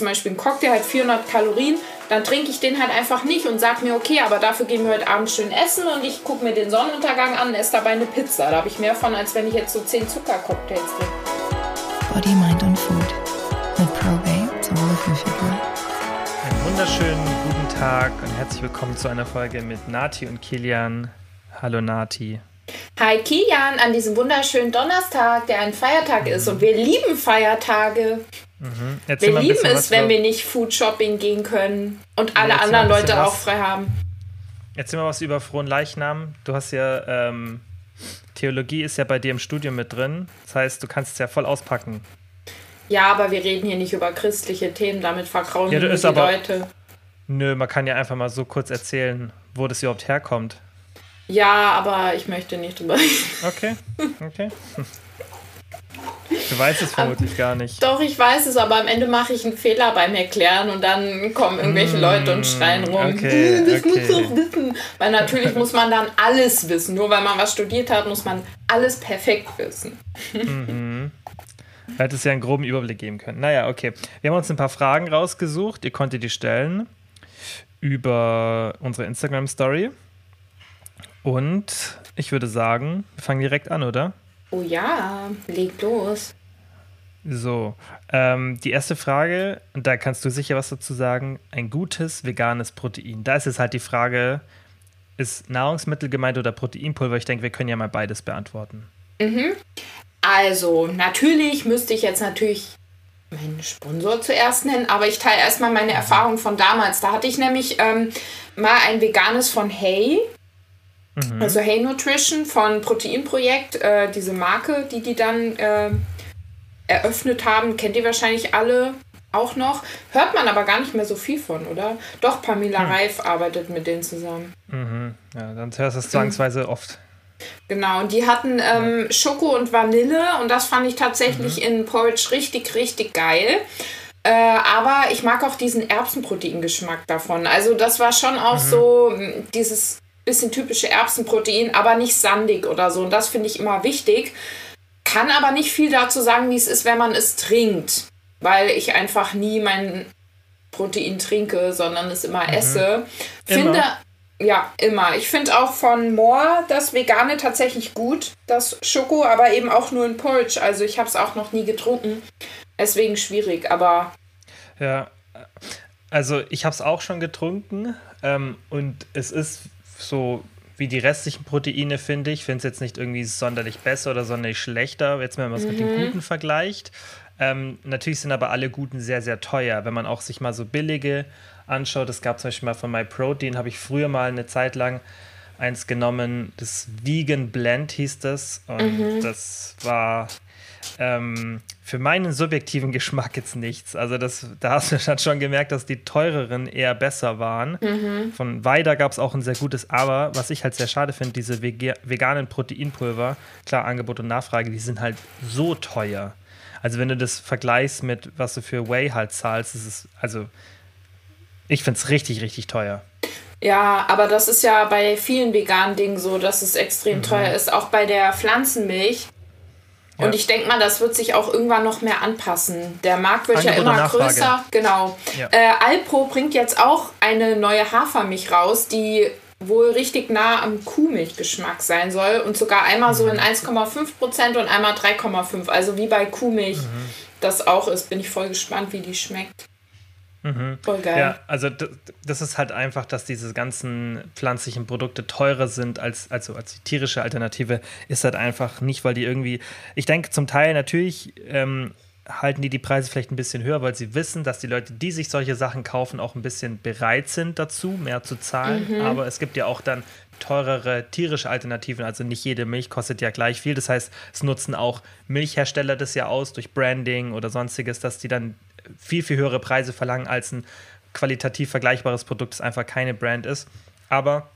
zum Beispiel ein Cocktail hat 400 Kalorien, dann trinke ich den halt einfach nicht und sage mir, okay, aber dafür gehen wir heute Abend schön essen und ich gucke mir den Sonnenuntergang an und esse dabei eine Pizza. Da habe ich mehr von, als wenn ich jetzt so 10 Zuckercocktails trinke. Body, Mind und Food mit Probate zur Wohlfühlfigur. Einen wunderschönen guten Tag und herzlich willkommen zu einer Folge mit Nati und Kilian. Hallo Nati. Hi Kilian, an diesem wunderschönen Donnerstag, der ein Feiertag ist und wir lieben Feiertage. Mhm. Wir lieben es, wenn wir nicht Food Shopping gehen können und alle anderen Leute was. auch frei haben. Erzähl mal was über Frohen Leichnam. Du hast ja, ähm, Theologie ist ja bei dir im Studium mit drin. Das heißt, du kannst es ja voll auspacken. Ja, aber wir reden hier nicht über christliche Themen, damit verkraulen ja, die aber, Leute. Nö, man kann ja einfach mal so kurz erzählen, wo das überhaupt herkommt. Ja, aber ich möchte nicht drüber reden. Okay, okay. Du weißt es vermutlich gar nicht. Doch, ich weiß es, aber am Ende mache ich einen Fehler beim Erklären und dann kommen irgendwelche mm, Leute und schreien rum. Okay, das okay. musst du wissen. Weil natürlich muss man dann alles wissen. Nur weil man was studiert hat, muss man alles perfekt wissen. Mhm. Du hättest ja einen groben Überblick geben können. Naja, okay. Wir haben uns ein paar Fragen rausgesucht. Ihr konntet die stellen über unsere Instagram-Story. Und ich würde sagen, wir fangen direkt an, oder? Oh ja, leg los. So, ähm, die erste Frage, und da kannst du sicher was dazu sagen, ein gutes veganes Protein. Da ist jetzt halt die Frage, ist Nahrungsmittel gemeint oder Proteinpulver? Ich denke, wir können ja mal beides beantworten. Mhm. Also, natürlich müsste ich jetzt natürlich meinen Sponsor zuerst nennen, aber ich teile erstmal meine Erfahrung von damals. Da hatte ich nämlich ähm, mal ein veganes von Hey. Mhm. Also Hey Nutrition von Proteinprojekt, äh, diese Marke, die die dann äh, eröffnet haben, kennt ihr wahrscheinlich alle auch noch. Hört man aber gar nicht mehr so viel von, oder? Doch, Pamela mhm. Reif arbeitet mit denen zusammen. Mhm. Ja, dann hörst du es zwangsweise mhm. oft. Genau, und die hatten ähm, Schoko und Vanille und das fand ich tatsächlich mhm. in Porridge richtig, richtig geil. Äh, aber ich mag auch diesen Erbsenproteingeschmack davon. Also das war schon auch mhm. so dieses bisschen typische Erbsenprotein, aber nicht sandig oder so. Und das finde ich immer wichtig. Kann aber nicht viel dazu sagen, wie es ist, wenn man es trinkt. Weil ich einfach nie mein Protein trinke, sondern es immer mhm. esse. Immer. Finde, ja, immer. Ich finde auch von Moore das Vegane tatsächlich gut, das Schoko, aber eben auch nur in Porridge. Also ich habe es auch noch nie getrunken. Deswegen schwierig, aber. Ja, also ich habe es auch schon getrunken ähm, und es ist so wie die restlichen Proteine, finde ich. Finde es jetzt nicht irgendwie sonderlich besser oder sonderlich schlechter, jetzt wenn man es mhm. mit den guten vergleicht. Ähm, natürlich sind aber alle guten sehr, sehr teuer. Wenn man auch sich mal so billige anschaut, es gab zum Beispiel mal von MyProtein, habe ich früher mal eine Zeit lang eins genommen, das Vegan Blend hieß das. Und mhm. das war ähm, für meinen subjektiven Geschmack jetzt nichts. Also das, da hast du schon gemerkt, dass die teureren eher besser waren. Mhm. Von Weider gab es auch ein sehr gutes, aber was ich halt sehr schade finde, diese veganen Proteinpulver, klar Angebot und Nachfrage, die sind halt so teuer. Also wenn du das vergleichst mit, was du für Whey halt zahlst, ist es, also ich finde es richtig, richtig teuer. Ja, aber das ist ja bei vielen veganen Dingen so, dass es extrem mhm. teuer ist. Auch bei der Pflanzenmilch und ich denke mal, das wird sich auch irgendwann noch mehr anpassen. Der Markt wird Angebot ja immer größer. Genau. Ja. Äh, Alpro bringt jetzt auch eine neue Hafermilch raus, die wohl richtig nah am Kuhmilchgeschmack sein soll und sogar einmal so in 1,5 Prozent und einmal 3,5. Also wie bei Kuhmilch mhm. das auch ist. Bin ich voll gespannt, wie die schmeckt. Mhm. Voll geil. Ja, also das ist halt einfach, dass diese ganzen pflanzlichen Produkte teurer sind als, also als die tierische Alternative, ist halt einfach nicht, weil die irgendwie, ich denke zum Teil natürlich ähm, halten die die Preise vielleicht ein bisschen höher, weil sie wissen, dass die Leute, die sich solche Sachen kaufen, auch ein bisschen bereit sind dazu, mehr zu zahlen. Mhm. Aber es gibt ja auch dann teurere tierische Alternativen. Also nicht jede Milch kostet ja gleich viel. Das heißt, es nutzen auch Milchhersteller das ja aus durch Branding oder sonstiges, dass die dann viel, viel höhere Preise verlangen als ein qualitativ vergleichbares Produkt, das einfach keine Brand ist. Aber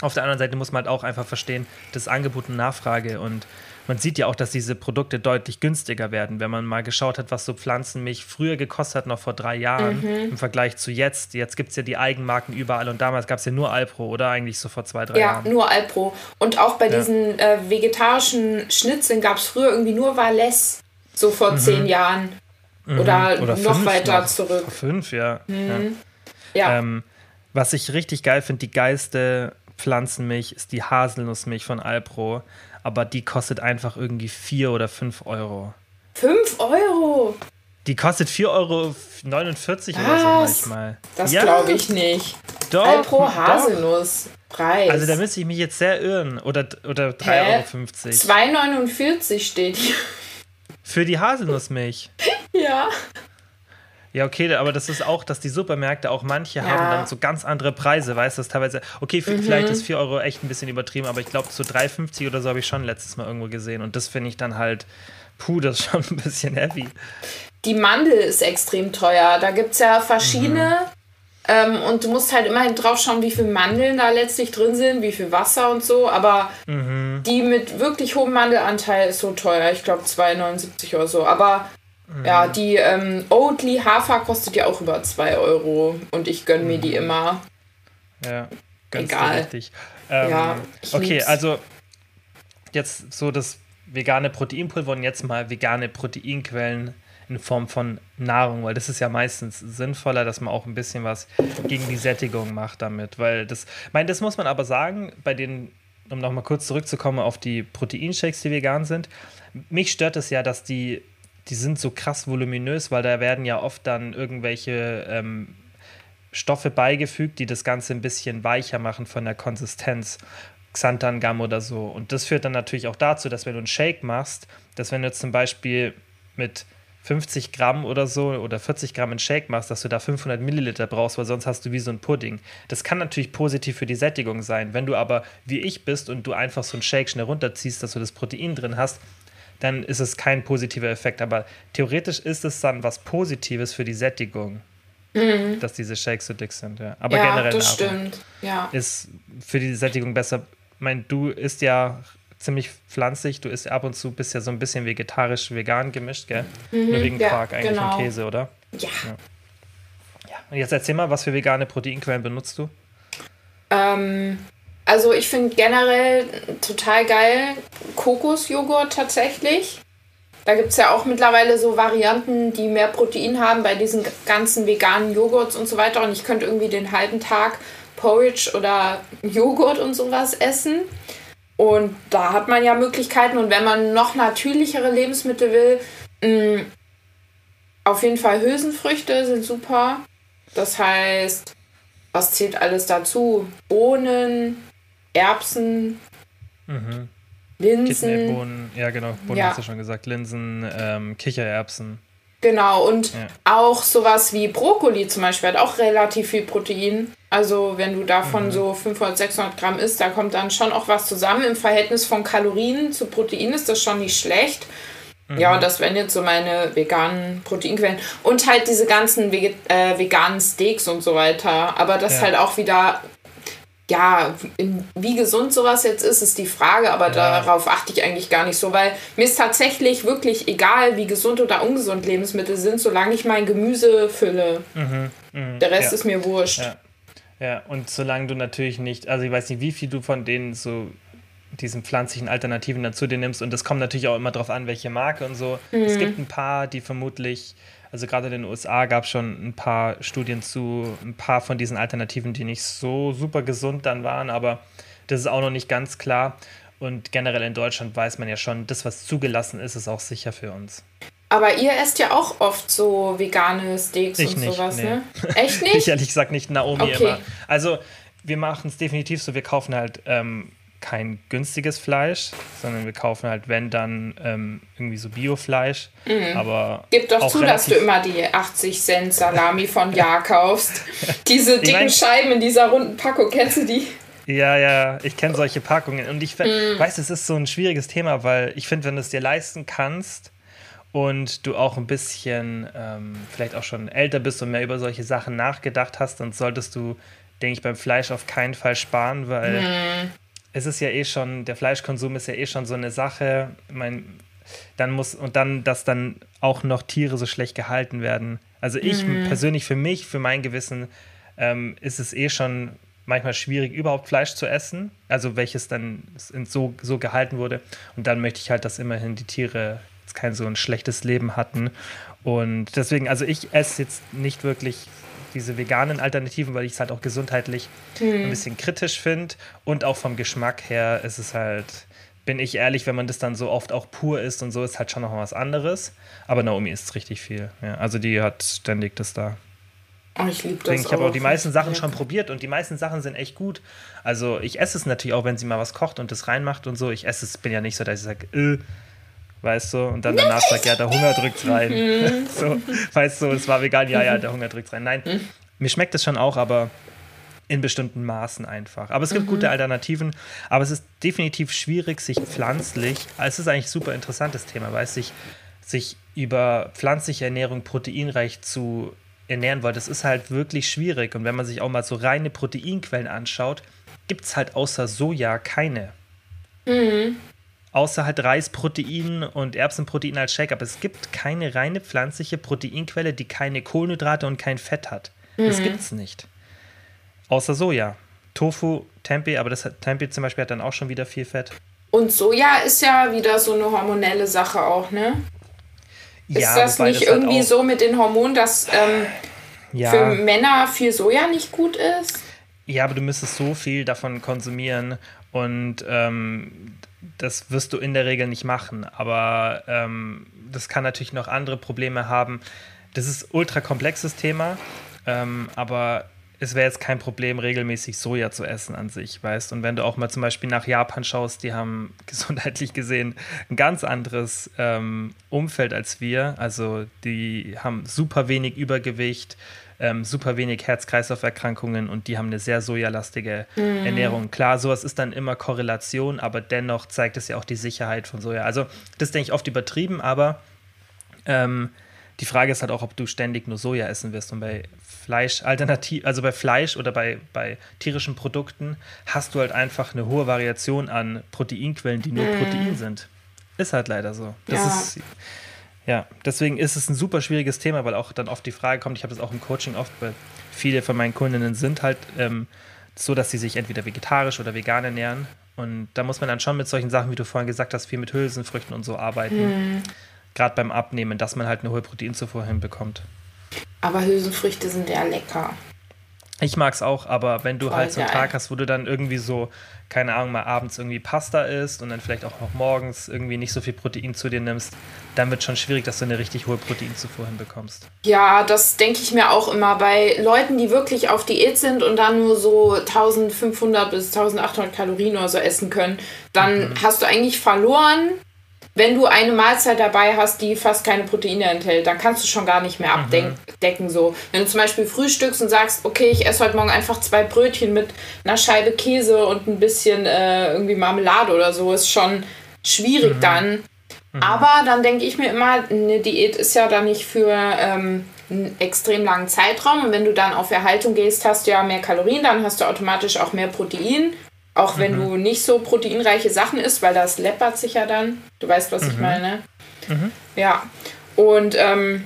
auf der anderen Seite muss man halt auch einfach verstehen, das Angebot und Nachfrage und man sieht ja auch, dass diese Produkte deutlich günstiger werden, wenn man mal geschaut hat, was so Pflanzenmilch früher gekostet hat, noch vor drei Jahren mhm. im Vergleich zu jetzt. Jetzt gibt es ja die Eigenmarken überall und damals gab es ja nur Alpro oder eigentlich so vor zwei, drei ja, Jahren. Ja, nur Alpro. Und auch bei ja. diesen äh, vegetarischen Schnitzeln gab es früher irgendwie nur Valais, so vor mhm. zehn Jahren. Mhm. Oder, Oder noch weiter noch. zurück. Fünf, ja. Mhm. ja. ja. Ähm, was ich richtig geil finde, die geilste Pflanzenmilch ist die Haselnussmilch von Alpro. Aber die kostet einfach irgendwie vier oder fünf Euro. Fünf Euro? Die kostet 4,49 Euro oder so manchmal. Das ja. glaube ich nicht. Doch. Alpro Haselnuss. Preis. Also da müsste ich mich jetzt sehr irren. Oder, oder 3,50 Euro. 2,49 steht hier. Für die Haselnussmilch. ja. Ja, okay, aber das ist auch, dass die Supermärkte auch manche ja. haben dann so ganz andere Preise, weißt du, teilweise, okay, mhm. vielleicht ist 4 Euro echt ein bisschen übertrieben, aber ich glaube, so 3,50 oder so habe ich schon letztes Mal irgendwo gesehen und das finde ich dann halt, puh, das ist schon ein bisschen heavy. Die Mandel ist extrem teuer, da gibt es ja verschiedene mhm. Ähm, und du musst halt immerhin drauf schauen, wie viele Mandeln da letztlich drin sind, wie viel Wasser und so, aber mhm. die mit wirklich hohem Mandelanteil ist so teuer, ich glaube 2,79 oder so, aber Mhm. Ja, die ähm, Oatly Hafer kostet ja auch über 2 Euro und ich gönne mir die mhm. immer. Ja, ganz Egal. richtig. Ähm, ja, okay, lieb's. also jetzt so das vegane Proteinpulver und jetzt mal vegane Proteinquellen in Form von Nahrung, weil das ist ja meistens sinnvoller, dass man auch ein bisschen was gegen die Sättigung macht damit, weil das, ich meine, das muss man aber sagen, bei den, um nochmal kurz zurückzukommen auf die Proteinshakes, die vegan sind, mich stört es ja, dass die die sind so krass voluminös, weil da werden ja oft dann irgendwelche ähm, Stoffe beigefügt, die das Ganze ein bisschen weicher machen von der Konsistenz. Xanthangam oder so. Und das führt dann natürlich auch dazu, dass wenn du einen Shake machst, dass wenn du zum Beispiel mit 50 Gramm oder so oder 40 Gramm einen Shake machst, dass du da 500 Milliliter brauchst, weil sonst hast du wie so ein Pudding. Das kann natürlich positiv für die Sättigung sein. Wenn du aber wie ich bist und du einfach so einen Shake schnell runterziehst, dass du das Protein drin hast, dann ist es kein positiver Effekt. Aber theoretisch ist es dann was Positives für die Sättigung, mhm. dass diese Shakes so dick sind. Ja. Aber ja, generell das stimmt. Ja. ist für die Sättigung besser. Ich meine, du isst ja ziemlich pflanzlich, du isst ab und zu, bist ja so ein bisschen vegetarisch, vegan gemischt, gell? Mhm, Nur wegen ja, Quark eigentlich genau. und Käse, oder? Ja. ja. ja. Und jetzt erzähl mal, was für vegane Proteinquellen benutzt du? Ähm, also ich finde generell total geil Kokosjoghurt tatsächlich. Da gibt es ja auch mittlerweile so Varianten, die mehr Protein haben bei diesen ganzen veganen Joghurts und so weiter. Und ich könnte irgendwie den halben Tag Porridge oder Joghurt und sowas essen. Und da hat man ja Möglichkeiten. Und wenn man noch natürlichere Lebensmittel will, mh, mm, auf jeden Fall Hülsenfrüchte sind super. Das heißt, was zählt alles dazu? Bohnen, Erbsen, mhm. Linsen. Bohnen, ja, genau, Bohnen ja. hast du schon gesagt. Linsen, ähm, Kichererbsen. Genau, und ja. auch sowas wie Brokkoli zum Beispiel hat auch relativ viel Protein. Also, wenn du davon mhm. so 500, 600 Gramm isst, da kommt dann schon auch was zusammen. Im Verhältnis von Kalorien zu Protein ist das schon nicht schlecht. Mhm. Ja, und das wären jetzt so meine veganen Proteinquellen. Und halt diese ganzen Veget äh, veganen Steaks und so weiter. Aber das ja. halt auch wieder ja, wie gesund sowas jetzt ist, ist die Frage, aber ja. darauf achte ich eigentlich gar nicht so, weil mir ist tatsächlich wirklich egal, wie gesund oder ungesund Lebensmittel sind, solange ich mein Gemüse fülle. Mhm, mh, Der Rest ja. ist mir wurscht. Ja. ja, und solange du natürlich nicht, also ich weiß nicht, wie viel du von denen so diesen pflanzlichen Alternativen dazu dir nimmst und das kommt natürlich auch immer darauf an, welche Marke und so. Mhm. Es gibt ein paar, die vermutlich also gerade in den USA gab es schon ein paar Studien zu ein paar von diesen Alternativen, die nicht so super gesund dann waren, aber das ist auch noch nicht ganz klar. Und generell in Deutschland weiß man ja schon, das, was zugelassen ist, ist auch sicher für uns. Aber ihr esst ja auch oft so vegane Steaks ich und nicht, sowas, nee. ne? Echt nicht? ich ehrlich gesagt nicht, Naomi okay. immer. Also wir machen es definitiv so, wir kaufen halt ähm, kein günstiges Fleisch, sondern wir kaufen halt, wenn dann, ähm, irgendwie so Biofleisch. Mhm. Aber Gib doch zu, dass du immer die 80 Cent Salami von Ja kaufst. Diese dicken ich mein, Scheiben in dieser runden Packung, kennst du die? Ja, ja, ich kenne solche Packungen. Und ich mhm. weiß, es ist so ein schwieriges Thema, weil ich finde, wenn du es dir leisten kannst und du auch ein bisschen ähm, vielleicht auch schon älter bist und mehr über solche Sachen nachgedacht hast, dann solltest du denke ich, beim Fleisch auf keinen Fall sparen, weil mhm es ist ja eh schon, der Fleischkonsum ist ja eh schon so eine Sache. Mein, dann muss, und dann, dass dann auch noch Tiere so schlecht gehalten werden. Also ich mhm. persönlich, für mich, für mein Gewissen, ähm, ist es eh schon manchmal schwierig, überhaupt Fleisch zu essen. Also welches dann so, so gehalten wurde. Und dann möchte ich halt, dass immerhin die Tiere kein so ein schlechtes Leben hatten. Und deswegen, also ich esse jetzt nicht wirklich diese veganen Alternativen, weil ich es halt auch gesundheitlich mhm. ein bisschen kritisch finde. Und auch vom Geschmack her ist es halt, bin ich ehrlich, wenn man das dann so oft auch pur isst und so, ist halt schon noch was anderes. Aber Naomi isst richtig viel. Ja, also die hat ständig das da. Oh, ich liebe das. Ich habe auch die meisten Sachen schon probiert und die meisten Sachen sind echt gut. Also ich esse es natürlich auch, wenn sie mal was kocht und das reinmacht und so. Ich esse es, bin ja nicht so, dass ich sage, äh, weißt du, und dann danach sagt, ja, der Hunger drückt rein. Mhm. so, weißt du, es war vegan, ja, ja, der Hunger drückt rein. Nein, mhm. mir schmeckt es schon auch, aber in bestimmten Maßen einfach. Aber es gibt mhm. gute Alternativen, aber es ist definitiv schwierig, sich pflanzlich, es ist eigentlich ein super interessantes Thema, weil sich, sich über pflanzliche Ernährung proteinreich zu ernähren, weil das ist halt wirklich schwierig. Und wenn man sich auch mal so reine Proteinquellen anschaut, gibt es halt außer Soja keine. Mhm außer halt Reisprotein und Erbsenprotein als Shake. Aber es gibt keine reine pflanzliche Proteinquelle, die keine Kohlenhydrate und kein Fett hat. Mhm. Das gibt es nicht. Außer Soja. Tofu, Tempeh, aber das Tempeh zum Beispiel hat dann auch schon wieder viel Fett. Und Soja ist ja wieder so eine hormonelle Sache auch, ne? Ist ja, das nicht das halt irgendwie so mit den Hormonen, dass ähm, ja. für Männer viel Soja nicht gut ist? Ja, aber du müsstest so viel davon konsumieren und ähm, das wirst du in der Regel nicht machen. Aber ähm, das kann natürlich noch andere Probleme haben. Das ist ultra komplexes Thema, ähm, aber es wäre jetzt kein Problem, regelmäßig Soja zu essen an sich, weißt. Und wenn du auch mal zum Beispiel nach Japan schaust, die haben gesundheitlich gesehen ein ganz anderes ähm, Umfeld als wir. Also die haben super wenig Übergewicht, ähm, super wenig Herz-Kreislauf-Erkrankungen und die haben eine sehr sojalastige mhm. Ernährung. Klar, sowas ist dann immer Korrelation, aber dennoch zeigt es ja auch die Sicherheit von Soja. Also das denke ich oft übertrieben, aber ähm, die Frage ist halt auch, ob du ständig nur Soja essen wirst. Und bei Fleisch alternativ, also bei Fleisch oder bei, bei tierischen Produkten hast du halt einfach eine hohe Variation an Proteinquellen, die nur mm. Protein sind. Ist halt leider so. Das ja. ist ja, deswegen ist es ein super schwieriges Thema, weil auch dann oft die Frage kommt, ich habe das auch im Coaching oft, weil viele von meinen Kundinnen sind halt ähm, so, dass sie sich entweder vegetarisch oder vegan ernähren. Und da muss man dann schon mit solchen Sachen, wie du vorhin gesagt hast, viel mit Hülsenfrüchten und so arbeiten. Mhm. Gerade beim Abnehmen, dass man halt eine hohe Proteinzufuhr hinbekommt. Aber Hülsenfrüchte sind ja lecker. Ich mag es auch, aber wenn du Voll halt so einen geil. Tag hast, wo du dann irgendwie so, keine Ahnung, mal abends irgendwie Pasta isst und dann vielleicht auch noch morgens irgendwie nicht so viel Protein zu dir nimmst, dann wird schon schwierig, dass du eine richtig hohe Proteinzufuhr hinbekommst. Ja, das denke ich mir auch immer bei Leuten, die wirklich auf Diät sind und dann nur so 1500 bis 1800 Kalorien oder so essen können. Dann mhm. hast du eigentlich verloren wenn du eine Mahlzeit dabei hast, die fast keine Proteine enthält, dann kannst du schon gar nicht mehr abdecken. Mhm. So. Wenn du zum Beispiel frühstückst und sagst, okay, ich esse heute Morgen einfach zwei Brötchen mit einer Scheibe Käse und ein bisschen äh, irgendwie Marmelade oder so, ist schon schwierig mhm. dann. Mhm. Aber dann denke ich mir immer, eine Diät ist ja dann nicht für ähm, einen extrem langen Zeitraum. Und wenn du dann auf Erhaltung gehst, hast du ja mehr Kalorien, dann hast du automatisch auch mehr Protein. Auch wenn mhm. du nicht so proteinreiche Sachen isst, weil das läppert sich ja dann. Du weißt, was mhm. ich meine. Mhm. Ja. Und ähm,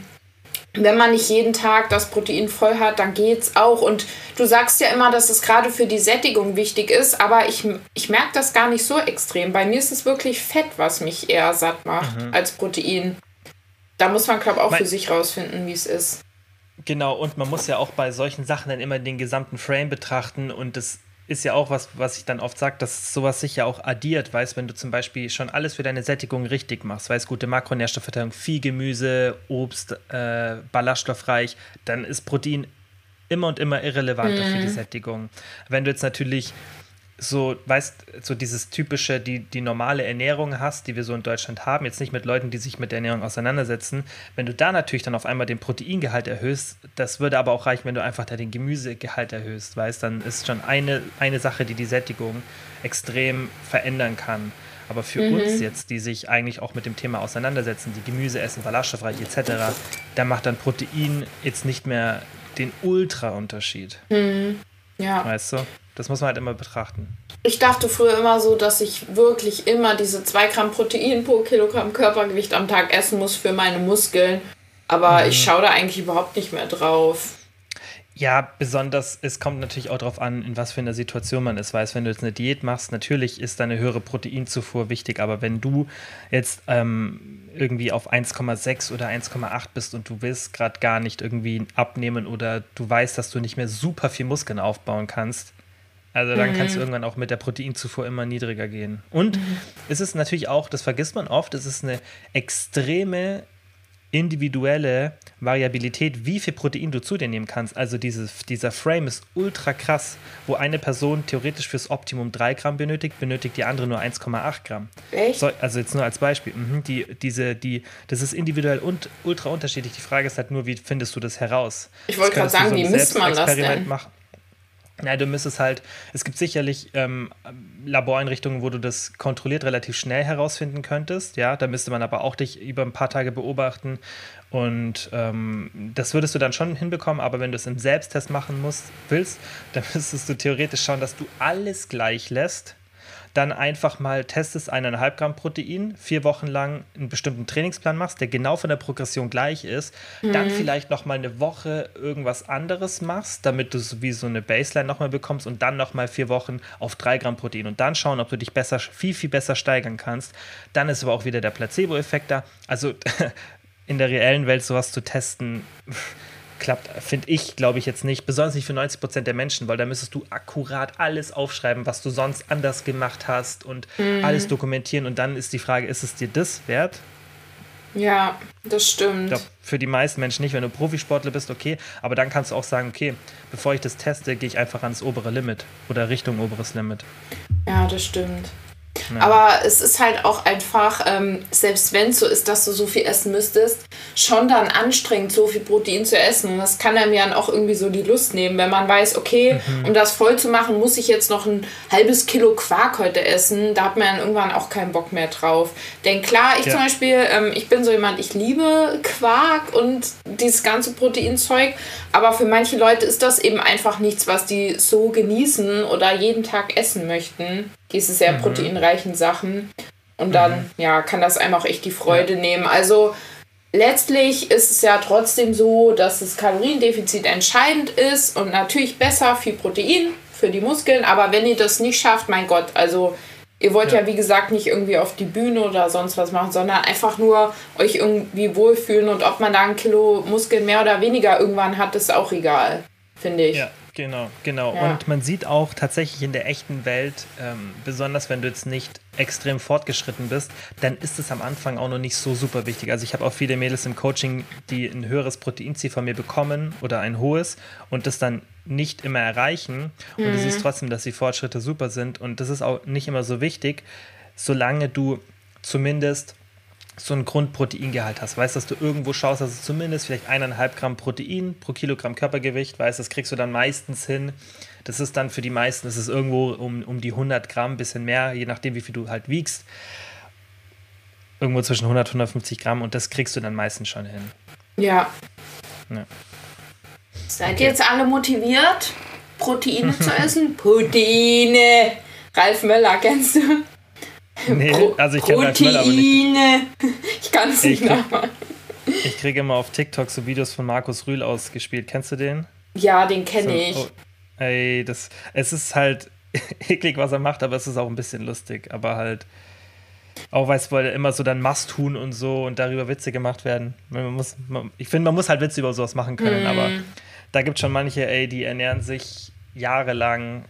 wenn man nicht jeden Tag das Protein voll hat, dann geht's auch. Und du sagst ja immer, dass es gerade für die Sättigung wichtig ist, aber ich, ich merke das gar nicht so extrem. Bei mir ist es wirklich Fett, was mich eher satt macht mhm. als Protein. Da muss man, glaube ich, auch mein für sich rausfinden, wie es ist. Genau, und man muss ja auch bei solchen Sachen dann immer den gesamten Frame betrachten und das ist ja auch was, was ich dann oft sage, dass sowas sich ja auch addiert, weißt, wenn du zum Beispiel schon alles für deine Sättigung richtig machst, weißt, gute Makronährstoffverteilung, viel Gemüse, Obst, äh, ballaststoffreich, dann ist Protein immer und immer irrelevanter mhm. für die mhm. Sättigung. Wenn du jetzt natürlich so, weißt, so dieses typische, die, die normale Ernährung hast, die wir so in Deutschland haben, jetzt nicht mit Leuten, die sich mit der Ernährung auseinandersetzen, wenn du da natürlich dann auf einmal den Proteingehalt erhöhst, das würde aber auch reichen, wenn du einfach da den Gemüsegehalt erhöhst, weißt, dann ist schon eine, eine Sache, die die Sättigung extrem verändern kann. Aber für mhm. uns jetzt, die sich eigentlich auch mit dem Thema auseinandersetzen, die Gemüse essen, ballaststoffreich etc., da macht dann Protein jetzt nicht mehr den Ultra-Unterschied. Mhm. Ja. Weißt du? Das muss man halt immer betrachten. Ich dachte früher immer so, dass ich wirklich immer diese 2 Gramm Protein pro Kilogramm Körpergewicht am Tag essen muss für meine Muskeln. Aber mhm. ich schaue da eigentlich überhaupt nicht mehr drauf. Ja, besonders, es kommt natürlich auch darauf an, in was für einer Situation man ist. Weißt, wenn du jetzt eine Diät machst, natürlich ist deine höhere Proteinzufuhr wichtig, aber wenn du jetzt ähm, irgendwie auf 1,6 oder 1,8 bist und du willst gerade gar nicht irgendwie abnehmen oder du weißt, dass du nicht mehr super viel Muskeln aufbauen kannst, also dann mhm. kannst du irgendwann auch mit der Proteinzufuhr immer niedriger gehen. Und mhm. es ist natürlich auch, das vergisst man oft, es ist eine extreme individuelle Variabilität, wie viel Protein du zu dir nehmen kannst. Also dieses, dieser Frame ist ultra krass, wo eine Person theoretisch fürs Optimum 3 Gramm benötigt, benötigt die andere nur 1,8 Gramm. Echt? So, also jetzt nur als Beispiel. Mhm, die, diese, die, das ist individuell und ultra unterschiedlich. Die Frage ist halt nur, wie findest du das heraus? Ich wollte gerade sagen, so wie misst man das denn? Machen. Ja, du müsstest halt, es gibt sicherlich ähm, Laboreinrichtungen, wo du das kontrolliert relativ schnell herausfinden könntest. Ja, da müsste man aber auch dich über ein paar Tage beobachten. Und ähm, das würdest du dann schon hinbekommen, aber wenn du es im Selbsttest machen musst, willst, dann müsstest du theoretisch schauen, dass du alles gleich lässt dann einfach mal testest eineinhalb Gramm Protein, vier Wochen lang einen bestimmten Trainingsplan machst, der genau von der Progression gleich ist, mhm. dann vielleicht noch mal eine Woche irgendwas anderes machst, damit du so wie so eine Baseline noch mal bekommst und dann noch mal vier Wochen auf drei Gramm Protein und dann schauen, ob du dich besser, viel, viel besser steigern kannst. Dann ist aber auch wieder der Placebo-Effekt da. Also in der reellen Welt sowas zu testen, klappt, finde ich, glaube ich jetzt nicht. Besonders nicht für 90 Prozent der Menschen, weil da müsstest du akkurat alles aufschreiben, was du sonst anders gemacht hast und mhm. alles dokumentieren. Und dann ist die Frage, ist es dir das wert? Ja, das stimmt. Ich glaube, für die meisten Menschen nicht. Wenn du Profisportler bist, okay. Aber dann kannst du auch sagen, okay, bevor ich das teste, gehe ich einfach ans obere Limit oder Richtung oberes Limit. Ja, das stimmt. Ja. Aber es ist halt auch einfach, ähm, selbst wenn es so ist, dass du so viel essen müsstest, schon dann anstrengend, so viel Protein zu essen. Und das kann einem ja dann auch irgendwie so die Lust nehmen, wenn man weiß, okay, mhm. um das voll zu machen, muss ich jetzt noch ein halbes Kilo Quark heute essen. Da hat man dann irgendwann auch keinen Bock mehr drauf. Denn klar, ich ja. zum Beispiel, ähm, ich bin so jemand, ich liebe Quark und dieses ganze Proteinzeug. Aber für manche Leute ist das eben einfach nichts, was die so genießen oder jeden Tag essen möchten diese sehr mhm. proteinreichen Sachen. Und dann, mhm. ja, kann das einem auch echt die Freude ja. nehmen. Also letztlich ist es ja trotzdem so, dass das Kaloriendefizit entscheidend ist und natürlich besser viel Protein für die Muskeln. Aber wenn ihr das nicht schafft, mein Gott, also ihr wollt ja. ja wie gesagt nicht irgendwie auf die Bühne oder sonst was machen, sondern einfach nur euch irgendwie wohlfühlen und ob man da ein Kilo Muskeln mehr oder weniger irgendwann hat, ist auch egal, finde ich. Ja. Genau, genau. Ja. Und man sieht auch tatsächlich in der echten Welt, ähm, besonders wenn du jetzt nicht extrem fortgeschritten bist, dann ist es am Anfang auch noch nicht so super wichtig. Also ich habe auch viele Mädels im Coaching, die ein höheres Proteinziel von mir bekommen oder ein hohes und das dann nicht immer erreichen. Und mhm. du siehst trotzdem, dass die Fortschritte super sind. Und das ist auch nicht immer so wichtig, solange du zumindest so ein Grundproteingehalt hast. Weißt, dass du irgendwo schaust, dass es zumindest vielleicht eineinhalb Gramm Protein pro Kilogramm Körpergewicht, weißt, das kriegst du dann meistens hin. Das ist dann für die meisten, das ist irgendwo um, um die 100 Gramm, ein bisschen mehr, je nachdem, wie viel du halt wiegst. Irgendwo zwischen 100 und 150 Gramm und das kriegst du dann meistens schon hin. Ja. ja. Seid okay. ihr jetzt alle motiviert, Proteine zu essen? Proteine! Ralf Möller, kennst du? Nee, Pro also ich kenne Proteine. aber nicht. Ich kann es nicht nachmachen. Ich kriege immer auf TikTok so Videos von Markus Rühl ausgespielt. Kennst du den? Ja, den kenne so, ich. Oh, ey, das, es ist halt eklig, was er macht, aber es ist auch ein bisschen lustig. Aber halt, auch weil es immer so dann Must tun und so und darüber Witze gemacht werden. Man muss, man, ich finde, man muss halt Witze über sowas machen können, mm. aber da gibt es schon manche, ey, die ernähren sich jahrelang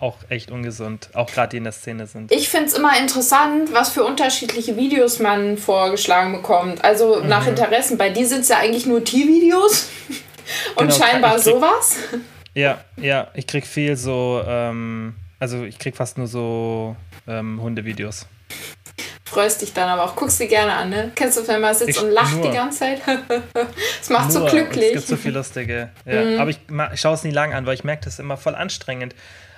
auch echt ungesund, auch gerade die in der Szene sind. Ich finde es immer interessant, was für unterschiedliche Videos man vorgeschlagen bekommt. Also mhm. nach Interessen. Bei dir sind es ja eigentlich nur Tiervideos und genau, scheinbar krieg, sowas. Ja, ja, ich krieg viel so, ähm, also ich krieg fast nur so ähm, Hundevideos. Freust dich dann aber auch, guckst sie gerne an, ne? Kennst du, wenn man sitzt ich, und lacht nur. die ganze Zeit? das macht nur. so glücklich. Es gibt so viel Lustige. Ja. Mhm. Aber ich, ich schaue es nie lang an, weil ich merke, das ist immer voll anstrengend.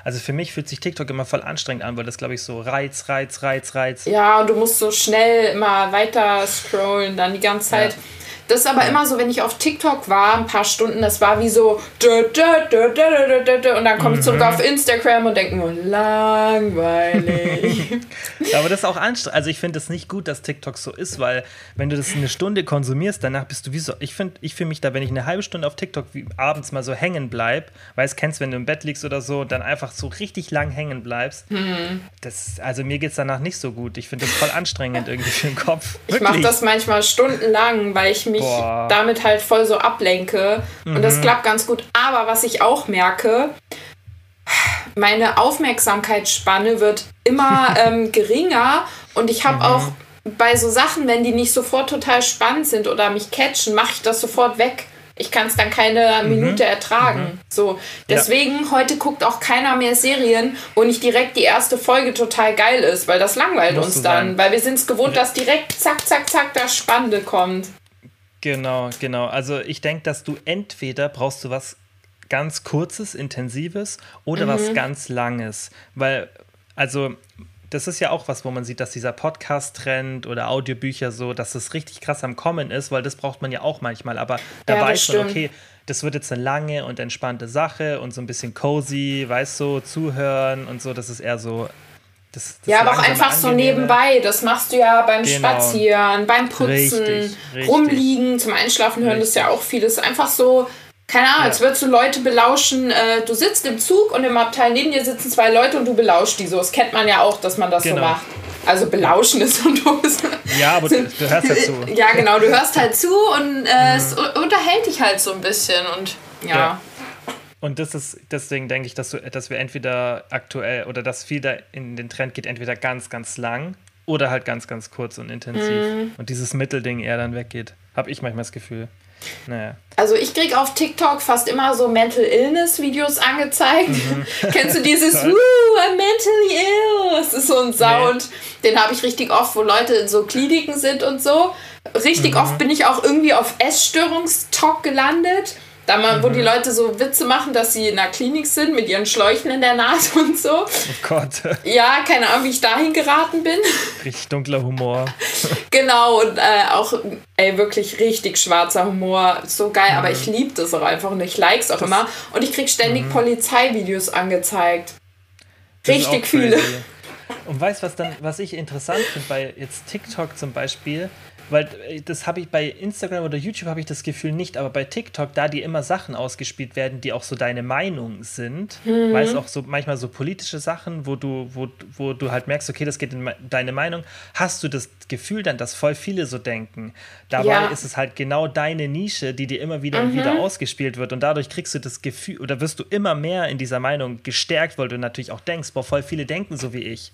Also für mich fühlt sich TikTok immer voll anstrengend an, weil das, glaube ich, so Reiz, Reiz, Reiz, Reiz. Ja, und du musst so schnell immer weiter scrollen, dann die ganze Zeit. Ja. Das ist aber immer so, wenn ich auf TikTok war, ein paar Stunden, das war wie so und dann komme ich zurück auf Instagram und denke nur, langweilig. aber das ist auch anstrengend. Also ich finde es nicht gut, dass TikTok so ist, weil wenn du das eine Stunde konsumierst, danach bist du wie so, ich finde ich fühle mich da, wenn ich eine halbe Stunde auf TikTok wie abends mal so hängen bleib, weil es kennst, wenn du im Bett liegst oder so, dann einfach so richtig lang hängen bleibst. Mhm. Das, also mir geht es danach nicht so gut. Ich finde das voll anstrengend irgendwie für den Kopf. Wirklich. Ich mache das manchmal stundenlang, weil ich mich Boah. damit halt voll so ablenke. Mhm. Und das mhm. klappt ganz gut. Aber was ich auch merke, meine Aufmerksamkeitsspanne wird immer ähm, geringer und ich habe mhm. auch bei so Sachen, wenn die nicht sofort total spannend sind oder mich catchen, mache ich das sofort weg. Ich kann es dann keine mhm. Minute ertragen. Mhm. So, deswegen ja. heute guckt auch keiner mehr Serien, wo nicht direkt die erste Folge total geil ist, weil das langweilt Muss uns dann, sein. weil wir sind es gewohnt, dass direkt zack zack zack das Spannende kommt. Genau, genau. Also ich denke, dass du entweder brauchst du was ganz kurzes, intensives oder mhm. was ganz langes, weil also das ist ja auch was, wo man sieht, dass dieser Podcast-Trend oder Audiobücher so, dass das richtig krass am Kommen ist, weil das braucht man ja auch manchmal. Aber da ja, weiß man, okay, das wird jetzt eine lange und entspannte Sache und so ein bisschen cozy, weißt du, zuhören und so. Das ist eher so. Das, das ja, aber auch einfach so nebenbei. Das machst du ja beim genau. Spazieren, beim Putzen, richtig, richtig. rumliegen, zum Einschlafen hören, richtig. das ist ja auch vieles. Einfach so keine Ahnung, ja. als würdest du Leute belauschen. Äh, du sitzt im Zug und im Abteil neben dir sitzen zwei Leute und du belauschst die so. Das kennt man ja auch, dass man das genau. so macht. Also belauschen ist und du Ja, aber du, du hörst halt zu. Ja, genau, du hörst halt zu und äh, mhm. es unterhält dich halt so ein bisschen und ja. ja. Und das ist, deswegen denke ich, dass, du, dass wir entweder aktuell oder dass viel da in den Trend geht, entweder ganz, ganz lang oder halt ganz, ganz kurz und intensiv. Mhm. Und dieses Mittelding eher dann weggeht. Habe ich manchmal das Gefühl. Naja. Also ich kriege auf TikTok fast immer so Mental Illness Videos angezeigt. Mhm. Kennst du dieses Woo, I'm mentally ill? Das ist so ein Sound, nee. den habe ich richtig oft, wo Leute in so Kliniken sind und so. Richtig mhm. oft bin ich auch irgendwie auf Essstörungstalk gelandet. Da mhm. wo die mhm. Leute so Witze machen, dass sie in der Klinik sind mit ihren Schläuchen in der Nase und so. Oh Gott. Ja, keine Ahnung, wie ich dahin geraten bin. Richtig dunkler Humor. genau, und äh, auch, ey, wirklich richtig schwarzer Humor. So geil, mhm. aber ich liebe das auch einfach und ich like es auch das, immer. Und ich krieg ständig mhm. Polizeivideos angezeigt. Richtig viele. Und weißt du, was dann, was ich interessant finde bei jetzt TikTok zum Beispiel, weil äh, das habe ich bei Instagram oder YouTube habe ich das Gefühl nicht, aber bei TikTok, da die immer Sachen ausgespielt werden, die auch so deine Meinung sind, mhm. weil es auch so manchmal so politische Sachen, wo du, wo, wo du halt merkst, okay, das geht in deine Meinung, hast du das Gefühl dann, dass voll viele so denken. Dabei ja. ist es halt genau deine Nische, die dir immer wieder mhm. und wieder mhm. ausgespielt wird und dadurch kriegst du das Gefühl oder wirst du immer mehr in dieser Meinung gestärkt, weil du natürlich auch denkst, boah, voll viele denken so wie ich.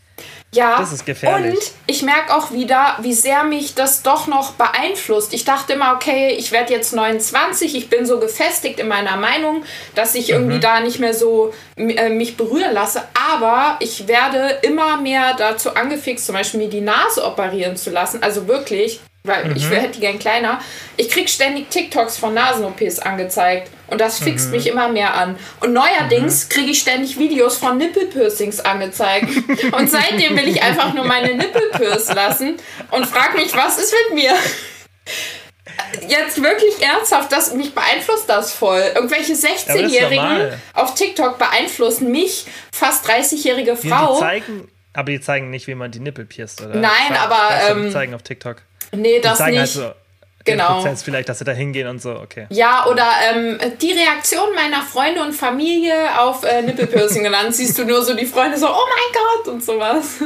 Ja, das ist gefährlich. Und ich merke auch wieder, wie sehr mich das doch noch beeinflusst. Ich dachte immer, okay, ich werde jetzt 29, ich bin so gefestigt in meiner Meinung, dass ich irgendwie mhm. da nicht mehr so äh, mich berühren lasse. Aber ich werde immer mehr dazu angefixt, zum Beispiel mir die Nase operieren zu lassen. Also wirklich, weil mhm. ich hätte die gern kleiner. Ich krieg ständig TikToks von Nasen-OPs angezeigt und das fixt mhm. mich immer mehr an. Und neuerdings mhm. kriege ich ständig Videos von Nippelpiercings angezeigt. und seitdem will ich einfach nur meine Nippel piercen lassen und frage mich, was ist mit mir? Jetzt wirklich ernsthaft, das, mich beeinflusst das voll. Irgendwelche 16-Jährigen auf TikTok beeinflussen mich, fast 30-jährige Frau. Die zeigen, aber die zeigen nicht, wie man die Nippel pierst, oder? Nein, aber. Ähm, die zeigen auf TikTok. Nee, das nicht. Halt so genau. Prozess vielleicht, dass sie da hingehen und so, okay. Ja, oder ähm, die Reaktion meiner Freunde und Familie auf äh, Nippelpiercing genannt, siehst du nur so die Freunde so, oh mein Gott und sowas.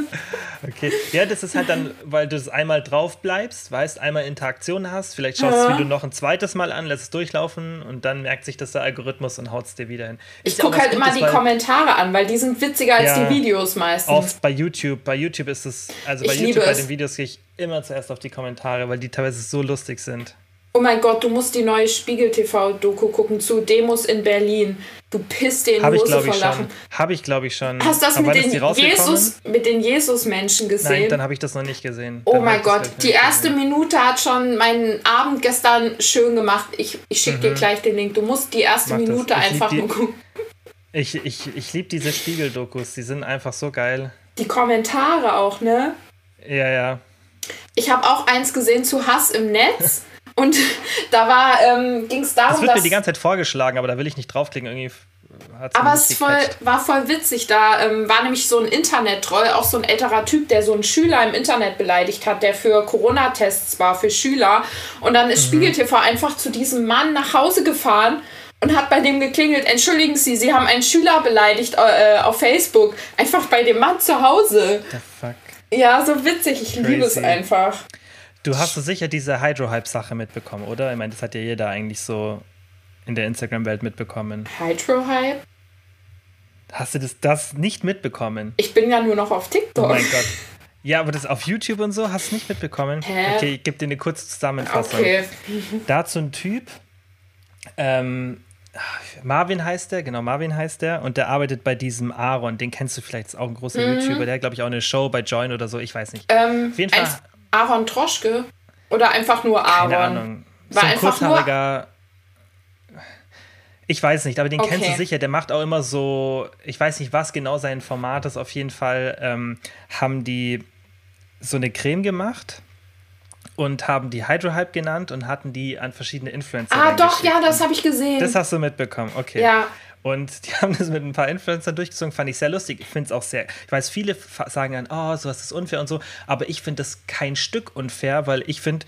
Okay, ja, das ist halt dann, weil du es einmal drauf bleibst, weißt, einmal Interaktion hast, vielleicht schaust du ja. du noch ein zweites Mal an, lässt es durchlaufen und dann merkt sich das der Algorithmus und haut es dir wieder hin. Ich, ich gucke halt immer die Kommentare an, weil die sind witziger als ja, die Videos meistens. Oft bei YouTube, bei YouTube ist es, also bei ich YouTube bei den Videos gehe ich immer zuerst auf die Kommentare, weil die teilweise so lustig sind. Oh mein Gott, du musst die neue Spiegel-TV-Doku gucken zu Demos in Berlin. Du pisst den Hab Hose vor Lachen. Habe ich, glaube ich, schon. Hast du das mit den, Jesus, mit den Jesus-Menschen gesehen? Nein, dann habe ich das noch nicht gesehen. Oh dann mein Gott, die erste gesehen. Minute hat schon meinen Abend gestern schön gemacht. Ich, ich schicke mhm. dir gleich den Link. Du musst die erste Mach Minute einfach nur gucken. Ich, ich, ich liebe diese Spiegel-Dokus. Die sind einfach so geil. Die Kommentare auch, ne? Ja, ja. Ich habe auch eins gesehen zu Hass im Netz. Und da war, ähm, ging es darum, das wird mir die ganze Zeit vorgeschlagen, aber da will ich nicht draufklicken. Irgendwie aber es voll, war voll witzig. Da ähm, war nämlich so ein Internet-Troll, auch so ein älterer Typ, der so einen Schüler im Internet beleidigt hat, der für Corona-Tests war, für Schüler. Und dann ist mhm. Spiegel TV einfach zu diesem Mann nach Hause gefahren und hat bei dem geklingelt, entschuldigen Sie, Sie haben einen Schüler beleidigt äh, auf Facebook. Einfach bei dem Mann zu Hause. The fuck? Ja, so witzig, ich Crazy. liebe es einfach. Du hast so sicher diese Hydro-Hype-Sache mitbekommen, oder? Ich meine, das hat ja jeder eigentlich so in der Instagram-Welt mitbekommen. Hydro-Hype? Hast du das, das nicht mitbekommen? Ich bin ja nur noch auf TikTok. Oh mein Gott. Ja, aber das auf YouTube und so hast du nicht mitbekommen? Hä? Okay, ich gebe dir eine kurze Zusammenfassung. Okay. Dazu ein Typ, ähm, Marvin heißt der, genau, Marvin heißt der, und der arbeitet bei diesem Aaron, den kennst du vielleicht, ist auch ein großer mhm. YouTuber, der hat, glaube ich, auch eine Show bei Join oder so, ich weiß nicht. Ähm, Auf jeden Fall. Aaron Troschke? Oder einfach nur Aaron? Keine Ahnung. War so ein kurzhaariger. Ich weiß nicht, aber den okay. kennst du sicher. Der macht auch immer so, ich weiß nicht, was genau sein Format ist. Auf jeden Fall ähm, haben die so eine Creme gemacht und haben die Hydrohype genannt und hatten die an verschiedene Influencer. Ah, doch, ja, das habe ich gesehen. Das hast du mitbekommen, okay. Ja. Und die haben das mit ein paar Influencern durchgezogen, fand ich sehr lustig. Ich finde es auch sehr, ich weiß, viele sagen dann, oh, sowas ist unfair und so, aber ich finde das kein Stück unfair, weil ich finde,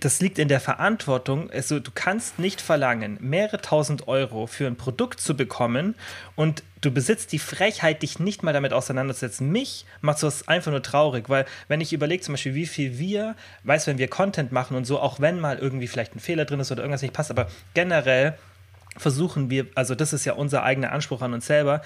das liegt in der Verantwortung. Also, du kannst nicht verlangen, mehrere tausend Euro für ein Produkt zu bekommen und du besitzt die Frechheit, dich nicht mal damit auseinanderzusetzen. Mich macht sowas einfach nur traurig, weil wenn ich überlege zum Beispiel, wie viel wir, weiß, wenn wir Content machen und so, auch wenn mal irgendwie vielleicht ein Fehler drin ist oder irgendwas nicht passt, aber generell versuchen wir, also das ist ja unser eigener Anspruch an uns selber,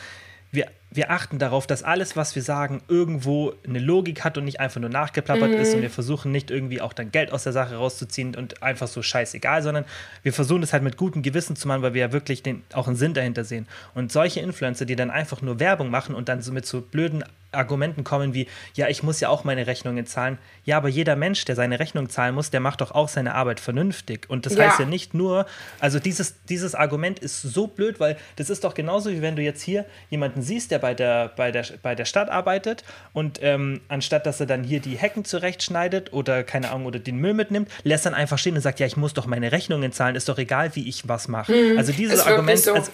wir, wir achten darauf, dass alles, was wir sagen, irgendwo eine Logik hat und nicht einfach nur nachgeplappert mhm. ist. Und wir versuchen nicht irgendwie auch dann Geld aus der Sache rauszuziehen und einfach so scheißegal, sondern wir versuchen es halt mit gutem Gewissen zu machen, weil wir ja wirklich den, auch einen Sinn dahinter sehen. Und solche Influencer, die dann einfach nur Werbung machen und dann so mit so blöden Argumenten kommen wie, ja, ich muss ja auch meine Rechnungen zahlen. Ja, aber jeder Mensch, der seine Rechnung zahlen muss, der macht doch auch seine Arbeit vernünftig. Und das ja. heißt ja nicht nur, also dieses, dieses Argument ist so blöd, weil das ist doch genauso, wie wenn du jetzt hier jemanden siehst, der bei der, bei der, bei der Stadt arbeitet und ähm, anstatt, dass er dann hier die Hecken zurechtschneidet oder keine Ahnung, oder den Müll mitnimmt, lässt dann einfach stehen und sagt, ja, ich muss doch meine Rechnungen zahlen, ist doch egal, wie ich was mache. Mhm, also dieses Argument, so. also,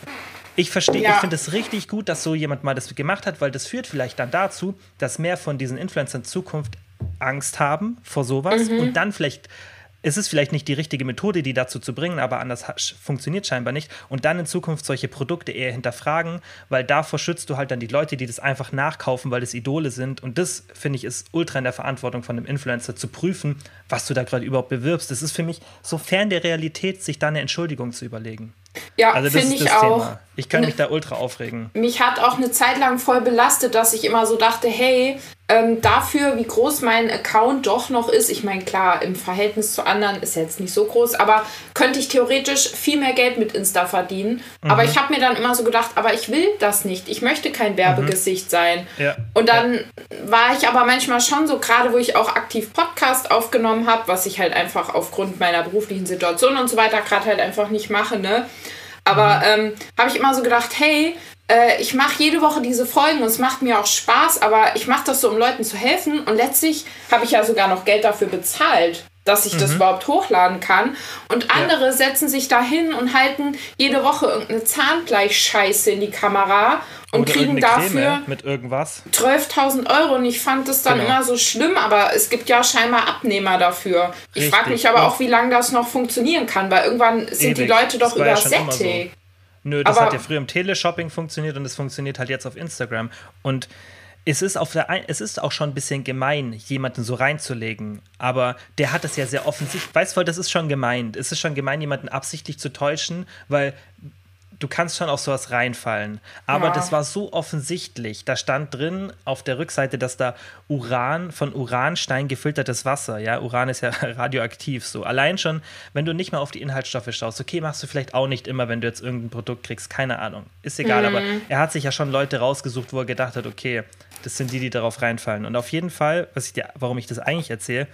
ich verstehe, ja. ich finde es richtig gut, dass so jemand mal das gemacht hat, weil das führt vielleicht dann dazu, dass mehr von diesen Influencern in Zukunft Angst haben vor sowas mhm. und dann vielleicht es ist vielleicht nicht die richtige Methode, die dazu zu bringen, aber anders funktioniert scheinbar nicht. Und dann in Zukunft solche Produkte eher hinterfragen, weil davor schützt du halt dann die Leute, die das einfach nachkaufen, weil das Idole sind. Und das, finde ich, ist ultra in der Verantwortung von einem Influencer zu prüfen, was du da gerade überhaupt bewirbst. Das ist für mich so fern der Realität, sich da eine Entschuldigung zu überlegen. Ja, also finde ich auch. Thema. Ich kann mich da ultra aufregen. Mich hat auch eine Zeit lang voll belastet, dass ich immer so dachte, hey, ähm, dafür, wie groß mein Account doch noch ist, ich meine, klar, im Verhältnis zu anderen ist er jetzt nicht so groß, aber könnte ich theoretisch viel mehr Geld mit Insta verdienen. Mhm. Aber ich habe mir dann immer so gedacht, aber ich will das nicht. Ich möchte kein Werbegesicht mhm. sein. Ja. Und dann ja. war ich aber manchmal schon so, gerade wo ich auch aktiv Podcast aufgenommen habe, was ich halt einfach aufgrund meiner beruflichen Situation und so weiter gerade halt einfach nicht mache, ne? Aber mhm. ähm, habe ich immer so gedacht, hey, äh, ich mache jede Woche diese Folgen und es macht mir auch Spaß, aber ich mache das so, um Leuten zu helfen. Und letztlich habe ich ja sogar noch Geld dafür bezahlt, dass ich mhm. das überhaupt hochladen kann. Und andere ja. setzen sich da hin und halten jede Woche irgendeine Zahngleichscheiße in die Kamera und Oder kriegen dafür mit irgendwas 12.000 Euro. Und ich fand das dann genau. immer so schlimm, aber es gibt ja scheinbar Abnehmer dafür. Ich frage mich aber auch, wie lange das noch funktionieren kann, weil irgendwann sind Ewig. die Leute doch übersättigt. Nö, das aber hat ja früher im Teleshopping funktioniert und es funktioniert halt jetzt auf Instagram. Und es ist, auf der ein es ist auch schon ein bisschen gemein, jemanden so reinzulegen. Aber der hat es ja sehr offensichtlich. Weißt du, das ist schon gemein. Es ist schon gemein, jemanden absichtlich zu täuschen, weil du kannst schon auf sowas reinfallen. Aber ja. das war so offensichtlich. Da stand drin auf der Rückseite, dass da Uran, von Uranstein gefiltertes Wasser, ja, Uran ist ja radioaktiv so. Allein schon, wenn du nicht mal auf die Inhaltsstoffe schaust, okay, machst du vielleicht auch nicht immer, wenn du jetzt irgendein Produkt kriegst, keine Ahnung. Ist egal, mhm. aber er hat sich ja schon Leute rausgesucht, wo er gedacht hat, okay, das sind die, die darauf reinfallen. Und auf jeden Fall, was ich dir, warum ich das eigentlich erzähle,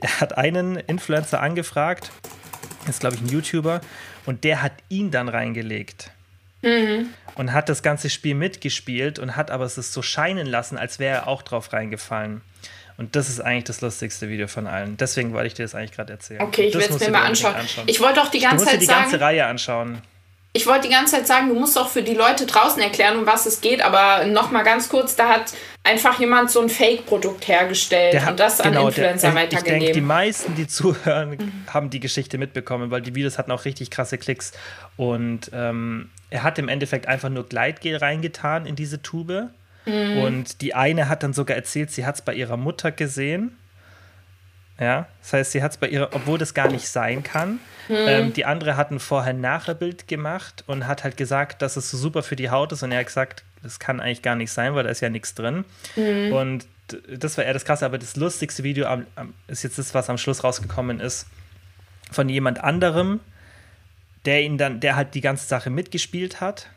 er hat einen Influencer angefragt, ist glaube ich ein YouTuber, und der hat ihn dann reingelegt. Mhm. Und hat das ganze Spiel mitgespielt und hat aber es so scheinen lassen, als wäre er auch drauf reingefallen. Und das ist eigentlich das lustigste Video von allen. Deswegen wollte ich dir das eigentlich gerade erzählen. Okay, ich werde es mir mal anschauen. anschauen. Ich wollte auch die ganze du Zeit dir die ganze Reihe anschauen. Ich wollte die ganze Zeit sagen, du musst auch für die Leute draußen erklären, um was es geht, aber noch mal ganz kurz, da hat einfach jemand so ein Fake-Produkt hergestellt der und das genau, an Influencer der, weitergegeben. Ich denke, die meisten, die zuhören, mhm. haben die Geschichte mitbekommen, weil die Videos hatten auch richtig krasse Klicks. Und ähm, er hat im Endeffekt einfach nur Gleitgel reingetan in diese Tube. Mhm. Und die eine hat dann sogar erzählt, sie hat es bei ihrer Mutter gesehen. Ja, das heißt, sie hat es bei ihrer, obwohl das gar nicht sein kann. Mhm. Ähm, die andere hat ein Vorher-Nachher-Bild gemacht und hat halt gesagt, dass es so super für die Haut ist. Und er hat gesagt, das kann eigentlich gar nicht sein, weil da ist ja nichts drin. Mhm. Und das war eher das Krasse, aber das lustigste Video am, am, ist jetzt das, was am Schluss rausgekommen ist, von jemand anderem, der ihn dann, der halt die ganze Sache mitgespielt hat,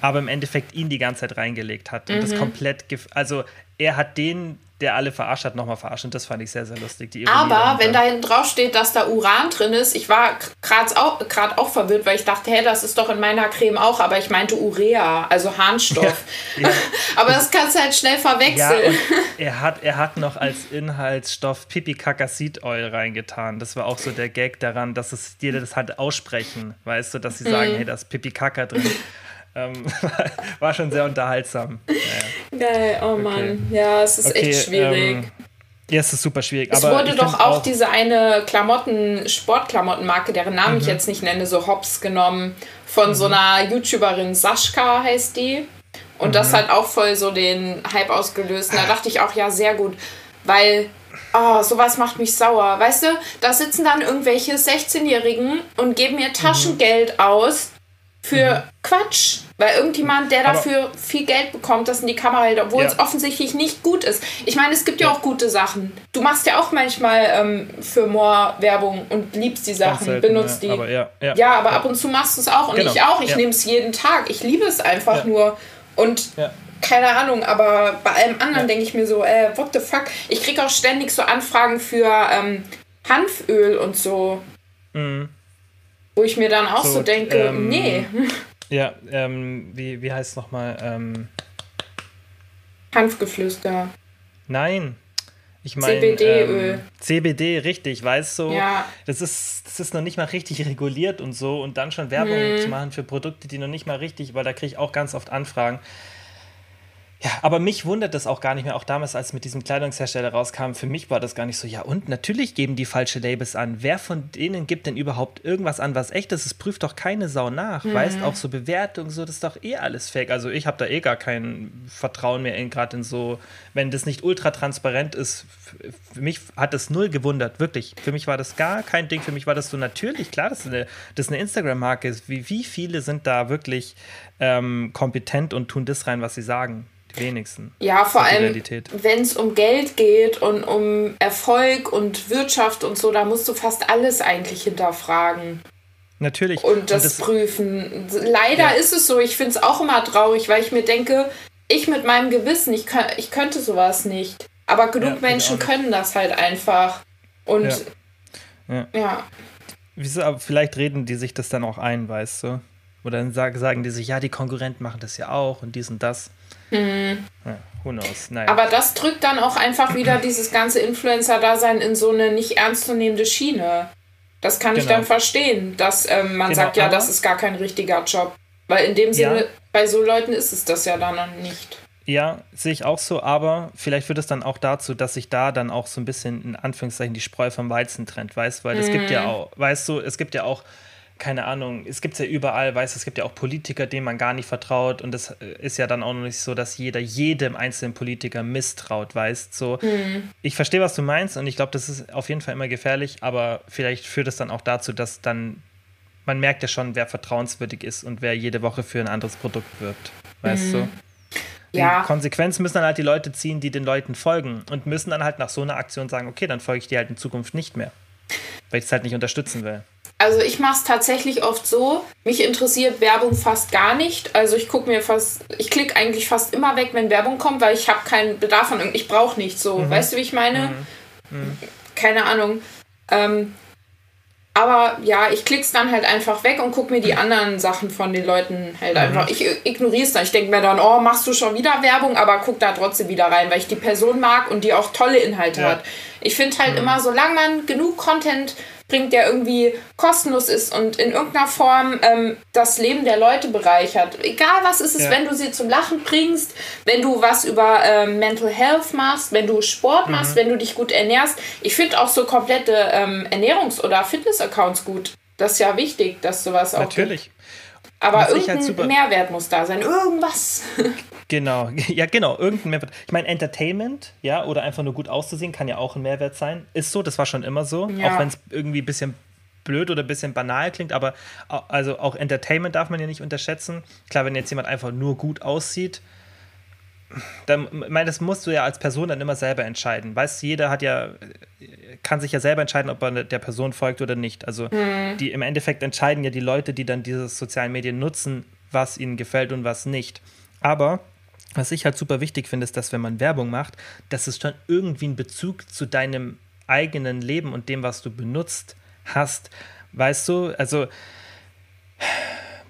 aber im Endeffekt ihn die ganze Zeit reingelegt hat und mhm. das komplett, also er hat den der alle verarscht hat, nochmal verarscht. Und das fand ich sehr, sehr lustig. Aber wenn da hinten drauf steht, dass da Uran drin ist, ich war gerade auch, auch verwirrt, weil ich dachte, hä, das ist doch in meiner Creme auch, aber ich meinte Urea, also Harnstoff. Ja, ja. aber das kannst du halt schnell verwechseln. Ja, er, hat, er hat noch als Inhaltsstoff Pipi Kaka Seed Oil reingetan. Das war auch so der Gag daran, dass es jeder das halt aussprechen, weißt du, dass sie sagen, mm. hey, da ist Pipi Kaka drin. Ähm, war schon sehr unterhaltsam. Naja. Geil, oh okay. Mann. Ja, es ist okay, echt schwierig. Ähm, ja, es ist super schwierig. Es wurde doch auch, auch, diese eine Klamotten, Sportklamottenmarke, deren Namen mhm. ich jetzt nicht nenne, so Hops genommen, von mhm. so einer YouTuberin, Sascha heißt die. Und mhm. das hat auch voll so den Hype ausgelöst. Und da dachte ich auch, ja, sehr gut. Weil Oh, sowas macht mich sauer. Weißt du, da sitzen dann irgendwelche 16-Jährigen und geben mir Taschengeld mhm. aus, für mhm. Quatsch. Weil irgendjemand, der dafür Aber viel Geld bekommt, das in die Kamera hält, obwohl ja. es offensichtlich nicht gut ist. Ich meine, es gibt ja, ja, auch gute Sachen. Du machst ja auch manchmal ähm, für More Werbung und liebst die Sachen, selten, benutzt die. Aber ja, ja, aber ab und zu machst du es auch und genau. ich auch. Ich nehme es jeden Tag. Ich liebe es einfach nur. Und keine Ahnung, aber bei allem anderen denke ich mir so, äh, what the fuck? Ich kriege auch ständig so Anfragen für ähm, Hanföl und so. Mhm. Wo ich mir dann auch so, so denke, ähm, nee. Ja, ähm, wie, wie heißt es nochmal? Ähm, Hanfgeflüster. Nein. Ich meine. CBD-Öl. Ähm, CBD, richtig, weißt du? Ja. Das ist, das ist noch nicht mal richtig reguliert und so. Und dann schon Werbung hm. zu machen für Produkte, die noch nicht mal richtig, weil da kriege ich auch ganz oft Anfragen. Ja, aber mich wundert das auch gar nicht mehr. Auch damals, als mit diesem Kleidungshersteller rauskam, für mich war das gar nicht so. Ja, und natürlich geben die falsche Labels an. Wer von denen gibt denn überhaupt irgendwas an, was echt ist? Es prüft doch keine Sau nach. Mhm. Weißt auch so Bewertungen, so, das ist doch eh alles fake. Also ich habe da eh gar kein Vertrauen mehr gerade in so, wenn das nicht ultra transparent ist. Für mich hat das null gewundert, wirklich. Für mich war das gar kein Ding. Für mich war das so natürlich, klar, dass eine, das eine Instagram-Marke ist. Wie, wie viele sind da wirklich ähm, kompetent und tun das rein, was sie sagen? Wenigsten. Ja, vor allem, wenn es um Geld geht und um Erfolg und Wirtschaft und so, da musst du fast alles eigentlich hinterfragen. Natürlich. Und das, und das prüfen. Leider ja. ist es so. Ich finde es auch immer traurig, weil ich mir denke, ich mit meinem Gewissen, ich, kann, ich könnte sowas nicht. Aber genug ja, Menschen können das halt einfach. Und ja. ja. Wieso, aber vielleicht reden die sich das dann auch ein, weißt du? Oder dann sagen die sich, ja, die Konkurrenten machen das ja auch und dies und das. Mhm. Ja, who knows? Naja. Aber das drückt dann auch einfach wieder dieses ganze Influencer-Dasein in so eine nicht ernstzunehmende Schiene. Das kann genau. ich dann verstehen, dass ähm, man genau, sagt, ja, das ist gar kein richtiger Job. Weil in dem Sinne, ja. bei so Leuten ist es das ja dann nicht. Ja, sehe ich auch so, aber vielleicht führt es dann auch dazu, dass sich da dann auch so ein bisschen in Anführungszeichen die Spreu vom Weizen trennt, weißt, weil es gibt ja mhm. auch, weißt du, es gibt ja auch keine Ahnung, es gibt es ja überall, weißt du, es gibt ja auch Politiker, denen man gar nicht vertraut und es äh, ist ja dann auch noch nicht so, dass jeder jedem einzelnen Politiker misstraut, weißt so. Mhm. Ich verstehe, was du meinst und ich glaube, das ist auf jeden Fall immer gefährlich, aber vielleicht führt es dann auch dazu, dass dann man merkt ja schon, wer vertrauenswürdig ist und wer jede Woche für ein anderes Produkt wirbt, weißt mhm. du. Die ja. Konsequenz müssen dann halt die Leute ziehen, die den Leuten folgen und müssen dann halt nach so einer Aktion sagen, okay, dann folge ich dir halt in Zukunft nicht mehr, weil ich es halt nicht unterstützen will. Also ich mache es tatsächlich oft so. Mich interessiert Werbung fast gar nicht. Also ich gucke mir fast, ich klicke eigentlich fast immer weg, wenn Werbung kommt, weil ich habe keinen Bedarf an irgend, ich brauche nichts so. Mhm. Weißt du, wie ich meine? Mhm. Mhm. Keine Ahnung. Ähm, Aber ja, ich klick's dann halt einfach weg und guck mir die anderen Sachen von den Leuten halt mhm. einfach. Ich ignoriere es dann. Ich denke mir dann, oh, machst du schon wieder Werbung, aber guck da trotzdem wieder rein, weil ich die Person mag und die auch tolle Inhalte ja. hat. Ich finde halt mhm. immer, solange man genug Content bringt, der irgendwie kostenlos ist und in irgendeiner Form ähm, das Leben der Leute bereichert. Egal was ist es, ja. wenn du sie zum Lachen bringst, wenn du was über ähm, Mental Health machst, wenn du Sport mhm. machst, wenn du dich gut ernährst. Ich finde auch so komplette ähm, Ernährungs- oder Fitness-Accounts gut. Das ist ja wichtig, dass sowas auch. Natürlich. Gibt. Aber Was halt irgendein halt Mehrwert muss da sein. Irgendwas. Genau, ja, genau, irgendein Mehrwert. Ich meine, Entertainment, ja, oder einfach nur gut auszusehen, kann ja auch ein Mehrwert sein. Ist so, das war schon immer so. Ja. Auch wenn es irgendwie ein bisschen blöd oder ein bisschen banal klingt, aber also auch Entertainment darf man ja nicht unterschätzen. Klar, wenn jetzt jemand einfach nur gut aussieht, dann, meine, das musst du ja als Person dann immer selber entscheiden. Weißt du, jeder hat ja, kann sich ja selber entscheiden, ob er der Person folgt oder nicht. Also mhm. die im Endeffekt entscheiden ja die Leute, die dann diese sozialen Medien nutzen, was ihnen gefällt und was nicht. Aber was ich halt super wichtig finde, ist, dass wenn man Werbung macht, dass es schon irgendwie einen Bezug zu deinem eigenen Leben und dem, was du benutzt, hast. Weißt du, also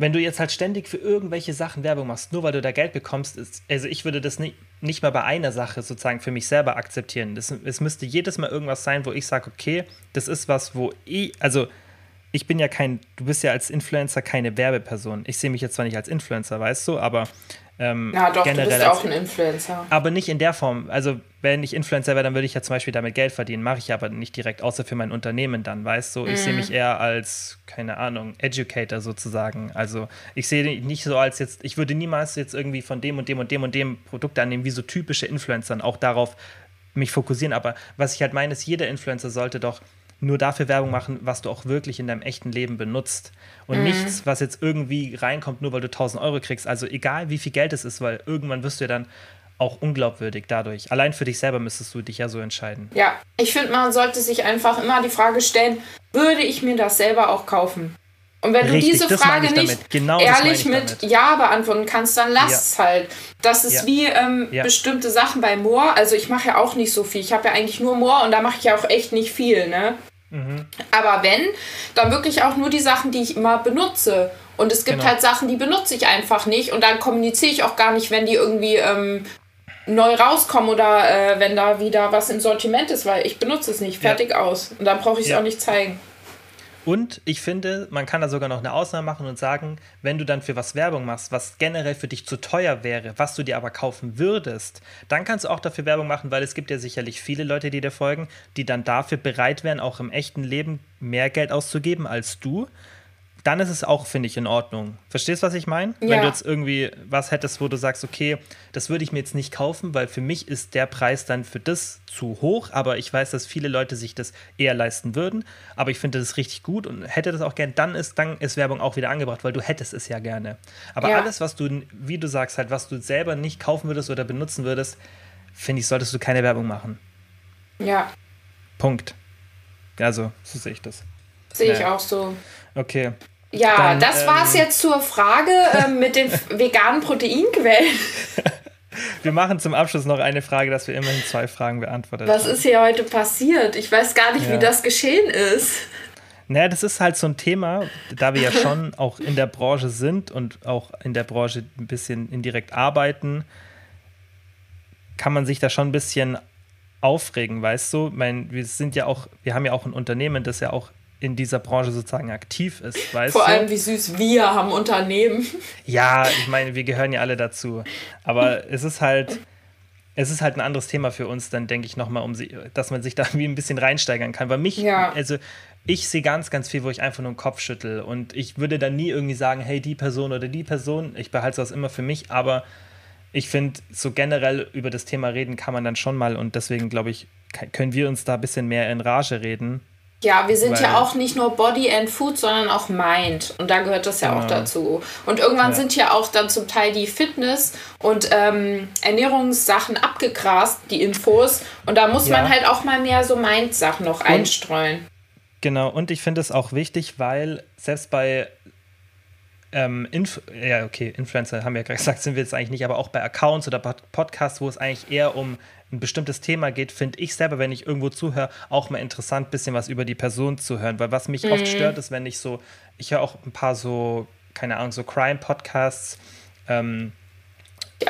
wenn du jetzt halt ständig für irgendwelche Sachen Werbung machst, nur weil du da Geld bekommst, ist, also ich würde das nicht, nicht mal bei einer Sache sozusagen für mich selber akzeptieren. Das, es müsste jedes Mal irgendwas sein, wo ich sage, okay, das ist was, wo ich, also ich bin ja kein, du bist ja als Influencer keine Werbeperson. Ich sehe mich jetzt zwar nicht als Influencer, weißt du, aber ähm, ja, doch, generell du bist auch ein Influencer. Aber nicht in der Form. Also, wenn ich Influencer wäre, dann würde ich ja zum Beispiel damit Geld verdienen. Mache ich aber nicht direkt, außer für mein Unternehmen dann, weißt du? Ich sehe mhm. mich eher als, keine Ahnung, Educator sozusagen. Also, ich sehe nicht so als jetzt, ich würde niemals jetzt irgendwie von dem und dem und dem und dem Produkte annehmen, wie so typische Influencer, auch darauf mich fokussieren. Aber was ich halt meine, ist, jeder Influencer sollte doch nur dafür Werbung machen, was du auch wirklich in deinem echten Leben benutzt. Und mhm. nichts, was jetzt irgendwie reinkommt, nur weil du 1000 Euro kriegst. Also egal, wie viel Geld es ist, weil irgendwann wirst du ja dann auch unglaubwürdig dadurch. Allein für dich selber müsstest du dich ja so entscheiden. Ja, ich finde, man sollte sich einfach immer die Frage stellen, würde ich mir das selber auch kaufen? Und wenn Richtig, du diese Frage nicht genau ehrlich mit damit. Ja beantworten kannst, dann lass ja. es halt. Das ist ja. wie ähm, ja. bestimmte Sachen bei Moor. Also ich mache ja auch nicht so viel. Ich habe ja eigentlich nur Moor und da mache ich ja auch echt nicht viel. Ne? Mhm. Aber wenn, dann wirklich auch nur die Sachen, die ich immer benutze. Und es gibt genau. halt Sachen, die benutze ich einfach nicht. Und dann kommuniziere ich auch gar nicht, wenn die irgendwie ähm, neu rauskommen oder äh, wenn da wieder was im Sortiment ist, weil ich benutze es nicht. Fertig ja. aus. Und dann brauche ich es ja. auch nicht zeigen. Und ich finde, man kann da sogar noch eine Ausnahme machen und sagen, wenn du dann für was Werbung machst, was generell für dich zu teuer wäre, was du dir aber kaufen würdest, dann kannst du auch dafür Werbung machen, weil es gibt ja sicherlich viele Leute, die dir folgen, die dann dafür bereit wären, auch im echten Leben mehr Geld auszugeben als du dann ist es auch, finde ich, in Ordnung. Verstehst du, was ich meine? Ja. Wenn du jetzt irgendwie was hättest, wo du sagst, okay, das würde ich mir jetzt nicht kaufen, weil für mich ist der Preis dann für das zu hoch, aber ich weiß, dass viele Leute sich das eher leisten würden, aber ich finde das richtig gut und hätte das auch gern, dann ist, dann ist Werbung auch wieder angebracht, weil du hättest es ja gerne. Aber ja. alles, was du, wie du sagst, halt, was du selber nicht kaufen würdest oder benutzen würdest, finde ich, solltest du keine Werbung machen. Ja. Punkt. Also, so sehe ich das. Sehe ich auch so. Okay. Ja, Dann, das ähm, es jetzt zur Frage äh, mit den veganen Proteinquellen. Wir machen zum Abschluss noch eine Frage, dass wir immerhin zwei Fragen beantwortet Was haben. ist hier heute passiert? Ich weiß gar nicht, ja. wie das geschehen ist. Naja, das ist halt so ein Thema, da wir ja schon auch in der Branche sind und auch in der Branche ein bisschen indirekt arbeiten, kann man sich da schon ein bisschen aufregen, weißt du? Ich meine, wir sind ja auch, wir haben ja auch ein Unternehmen, das ja auch in dieser Branche sozusagen aktiv ist, weißt Vor du? allem, wie süß wir haben Unternehmen. Ja, ich meine, wir gehören ja alle dazu. Aber es ist halt, es ist halt ein anderes Thema für uns, dann denke ich nochmal, um sie, dass man sich da wie ein bisschen reinsteigern kann. Weil mich, ja. also ich sehe ganz, ganz viel, wo ich einfach nur den Kopf schüttel. Und ich würde dann nie irgendwie sagen, hey, die Person oder die Person, ich behalte das immer für mich, aber ich finde, so generell über das Thema reden kann man dann schon mal und deswegen glaube ich, können wir uns da ein bisschen mehr in Rage reden ja, wir sind Weil, ja auch nicht nur Body and Food, sondern auch Mind. Und da gehört das ja genau. auch dazu. Und irgendwann ja. sind ja auch dann zum Teil die Fitness- und ähm, Ernährungssachen abgegrast, die Infos. Und da muss ja. man halt auch mal mehr so Mind-Sachen noch und, einstreuen. Genau, und ich finde es auch wichtig, weil selbst bei ähm, Inf ja, okay, Influencer haben wir ja gerade gesagt, sind wir jetzt eigentlich nicht, aber auch bei Accounts oder Podcasts, wo es eigentlich eher um ein bestimmtes Thema geht, finde ich selber, wenn ich irgendwo zuhöre, auch mal interessant, ein bisschen was über die Person zu hören. Weil was mich mhm. oft stört, ist, wenn ich so, ich höre auch ein paar so, keine Ahnung, so Crime-Podcasts, ähm,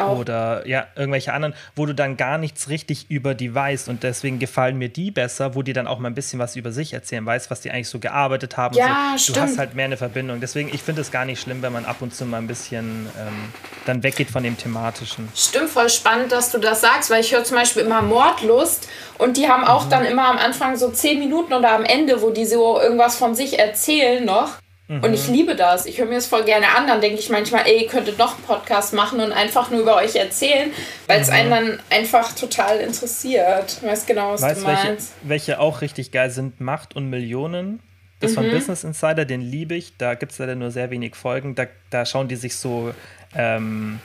oder ja, irgendwelche anderen, wo du dann gar nichts richtig über die weißt und deswegen gefallen mir die besser, wo die dann auch mal ein bisschen was über sich erzählen, weißt, was die eigentlich so gearbeitet haben. Ja, so. Du hast halt mehr eine Verbindung. Deswegen, ich finde es gar nicht schlimm, wenn man ab und zu mal ein bisschen ähm, dann weggeht von dem Thematischen. Stimmt, voll spannend, dass du das sagst, weil ich höre zum Beispiel immer Mordlust und die haben auch mhm. dann immer am Anfang so zehn Minuten oder am Ende, wo die so irgendwas von sich erzählen noch. Und ich mhm. liebe das. Ich höre mir das voll gerne an. Dann denke ich manchmal, ey, ihr könntet noch einen Podcast machen und einfach nur über euch erzählen, weil es mhm. einen dann einfach total interessiert. Ich weiß genau, was weißt, du meinst. Welche, welche auch richtig geil sind, Macht und Millionen. Das mhm. von Business Insider, den liebe ich. Da gibt es leider nur sehr wenig Folgen. Da, da schauen die sich so, ähm,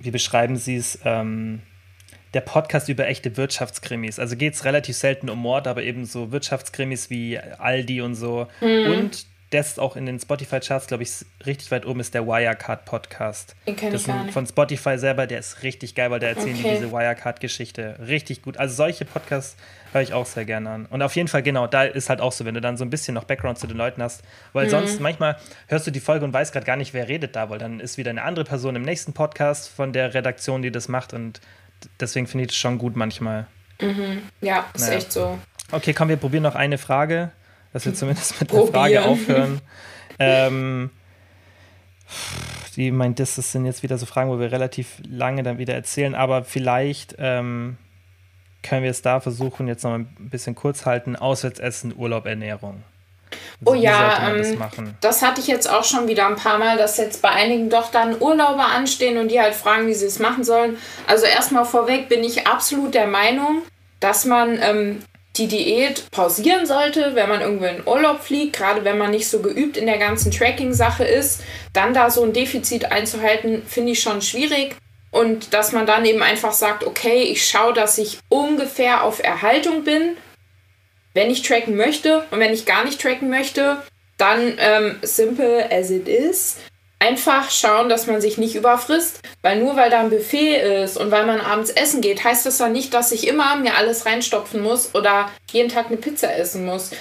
wie beschreiben sie es, ähm, der Podcast über echte Wirtschaftskrimis. Also geht es relativ selten um Mord, aber eben so Wirtschaftskrimis wie Aldi und so. Mhm. Und der ist auch in den Spotify-Charts, glaube ich, richtig weit oben, ist der Wirecard-Podcast. Den kenne ich gar nicht. Von Spotify selber, der ist richtig geil, weil der erzählen okay. diese Wirecard-Geschichte richtig gut. Also solche Podcasts höre ich auch sehr gerne an. Und auf jeden Fall, genau, da ist halt auch so, wenn du dann so ein bisschen noch Background zu den Leuten hast, weil mhm. sonst manchmal hörst du die Folge und weißt gerade gar nicht, wer redet da, weil dann ist wieder eine andere Person im nächsten Podcast von der Redaktion, die das macht und deswegen finde ich das schon gut manchmal. Mhm. Ja, ist naja. echt so. Okay, komm, wir probieren noch eine Frage dass wir zumindest mit der Frage aufhören. ähm, die meint, das sind jetzt wieder so Fragen, wo wir relativ lange dann wieder erzählen, aber vielleicht ähm, können wir es da versuchen, jetzt noch ein bisschen kurz halten. Auswärtsessen, Urlaub, Ernährung. Oh ja, ähm, das, das, hatte ich jetzt auch schon wieder ein paar Mal, dass jetzt bei einigen doch dann Urlauber anstehen und die halt fragen, wie sie es machen sollen. Also erstmal vorweg bin ich absolut der Meinung, dass man ähm, die Diät pausieren sollte, wenn man irgendwo in Urlaub fliegt, gerade wenn man nicht so geübt in der ganzen Tracking-Sache ist, dann da so ein Defizit einzuhalten, finde ich schon schwierig. Und dass man dann eben einfach sagt, okay, ich schaue, dass ich ungefähr auf Erhaltung bin, wenn ich tracken möchte. Und wenn ich gar nicht tracken möchte, dann ähm, simple as it is, einfach schauen, dass man sich nicht überfrisst, weil nur weil da ein Buffet ist und weil man abends essen geht, heißt das ja nicht, dass ich immer mir alles reinstopfen muss oder jeden Tag eine Pizza essen muss.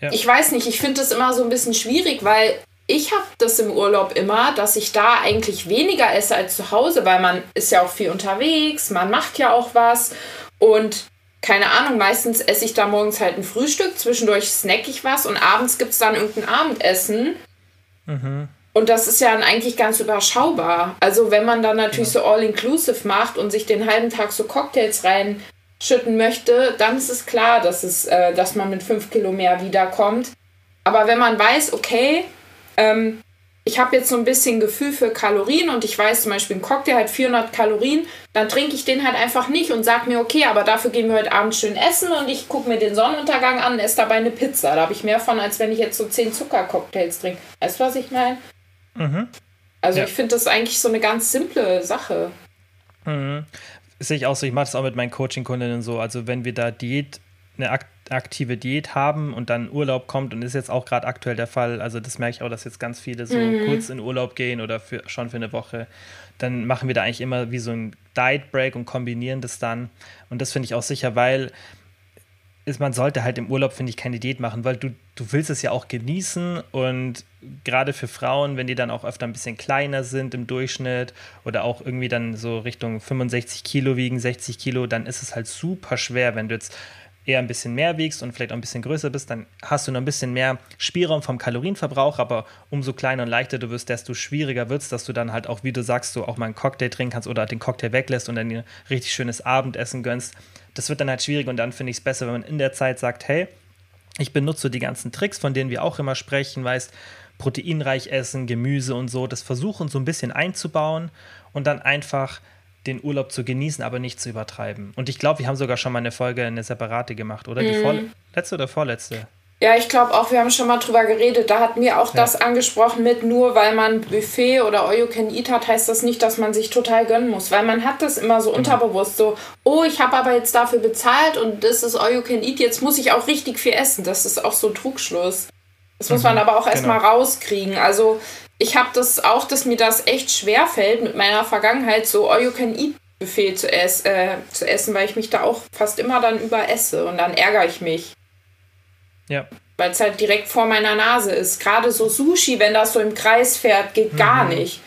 Ja. Ich weiß nicht, ich finde das immer so ein bisschen schwierig, weil ich habe das im Urlaub immer, dass ich da eigentlich weniger esse als zu Hause, weil man ist ja auch viel unterwegs, man macht ja auch was und keine Ahnung, meistens esse ich da morgens halt ein Frühstück, zwischendurch snack ich was und abends gibt es dann irgendein Abendessen. Mhm. Und das ist ja dann eigentlich ganz überschaubar. Also wenn man dann natürlich ja. so all-inclusive macht und sich den halben Tag so Cocktails reinschütten möchte, dann ist es klar, dass, es, äh, dass man mit fünf Kilo mehr wiederkommt. Aber wenn man weiß, okay, ähm, ich habe jetzt so ein bisschen Gefühl für Kalorien und ich weiß zum Beispiel, ein Cocktail hat 400 Kalorien, dann trinke ich den halt einfach nicht und sage mir, okay, aber dafür gehen wir heute Abend schön essen und ich gucke mir den Sonnenuntergang an und esse dabei eine Pizza. Da habe ich mehr von, als wenn ich jetzt so 10 Zuckercocktails trinke. Weißt du, was ich meine? Mhm. Also ja. ich finde das eigentlich so eine ganz simple Sache. Mhm. Sehe ich auch so, ich mache das auch mit meinen Coaching-Kundinnen so. Also wenn wir da Diät, eine aktive Diät haben und dann Urlaub kommt und ist jetzt auch gerade aktuell der Fall, also das merke ich auch, dass jetzt ganz viele so mhm. kurz in Urlaub gehen oder für, schon für eine Woche, dann machen wir da eigentlich immer wie so ein Diet Break und kombinieren das dann. Und das finde ich auch sicher, weil ist, man sollte halt im Urlaub, finde ich, keine Diät machen, weil du, du willst es ja auch genießen und gerade für Frauen, wenn die dann auch öfter ein bisschen kleiner sind im Durchschnitt oder auch irgendwie dann so Richtung 65 Kilo wiegen, 60 Kilo, dann ist es halt super schwer, wenn du jetzt eher ein bisschen mehr wiegst und vielleicht auch ein bisschen größer bist, dann hast du noch ein bisschen mehr Spielraum vom Kalorienverbrauch, aber umso kleiner und leichter du wirst, desto schwieriger wird es, dass du dann halt auch, wie du sagst, so auch mal einen Cocktail trinken kannst oder den Cocktail weglässt und dann ein richtig schönes Abendessen gönnst. Das wird dann halt schwierig und dann finde ich es besser, wenn man in der Zeit sagt, hey, ich benutze die ganzen Tricks, von denen wir auch immer sprechen, weißt, proteinreich essen, Gemüse und so, das versuchen so ein bisschen einzubauen und dann einfach den Urlaub zu genießen, aber nicht zu übertreiben. Und ich glaube, wir haben sogar schon mal eine Folge, eine separate gemacht, oder? Die vorletzte oder vorletzte? Ja, ich glaube auch, wir haben schon mal drüber geredet. Da hatten wir auch ja. das angesprochen mit, nur weil man Buffet oder All You Can Eat hat, heißt das nicht, dass man sich total gönnen muss. Weil man hat das immer so genau. unterbewusst so, oh, ich habe aber jetzt dafür bezahlt und das ist All You Can Eat, jetzt muss ich auch richtig viel essen. Das ist auch so ein Trugschluss. Das muss mhm, man aber auch erstmal genau. rauskriegen. Also ich habe das auch, dass mir das echt schwer fällt, mit meiner Vergangenheit so All-You-Can-Eat-Buffet zu, ess, äh, zu essen, weil ich mich da auch fast immer dann überesse und dann ärgere ich mich. Ja. Weil es halt direkt vor meiner Nase ist. Gerade so Sushi, wenn das so im Kreis fährt, geht mhm. gar nicht.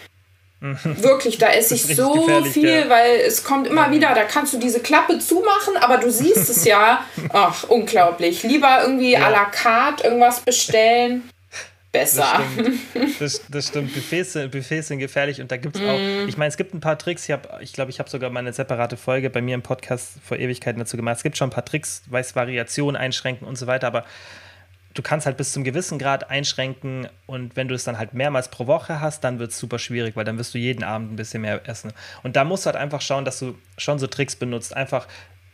Wirklich, da esse ich so viel, ja. weil es kommt immer wieder, da kannst du diese Klappe zumachen, aber du siehst es ja. Ach, unglaublich. Lieber irgendwie ja. à la carte irgendwas bestellen. Besser. Das stimmt. Das, stimmt. Buffets, Buffets sind gefährlich und da gibt es auch, mm. ich meine, es gibt ein paar Tricks. Ich glaube, ich, glaub, ich habe sogar mal eine separate Folge bei mir im Podcast vor Ewigkeiten dazu gemacht. Es gibt schon ein paar Tricks, weiß Variationen einschränken und so weiter, aber du kannst halt bis zum gewissen Grad einschränken und wenn du es dann halt mehrmals pro Woche hast, dann wird es super schwierig, weil dann wirst du jeden Abend ein bisschen mehr essen. Und da musst du halt einfach schauen, dass du schon so Tricks benutzt. Einfach,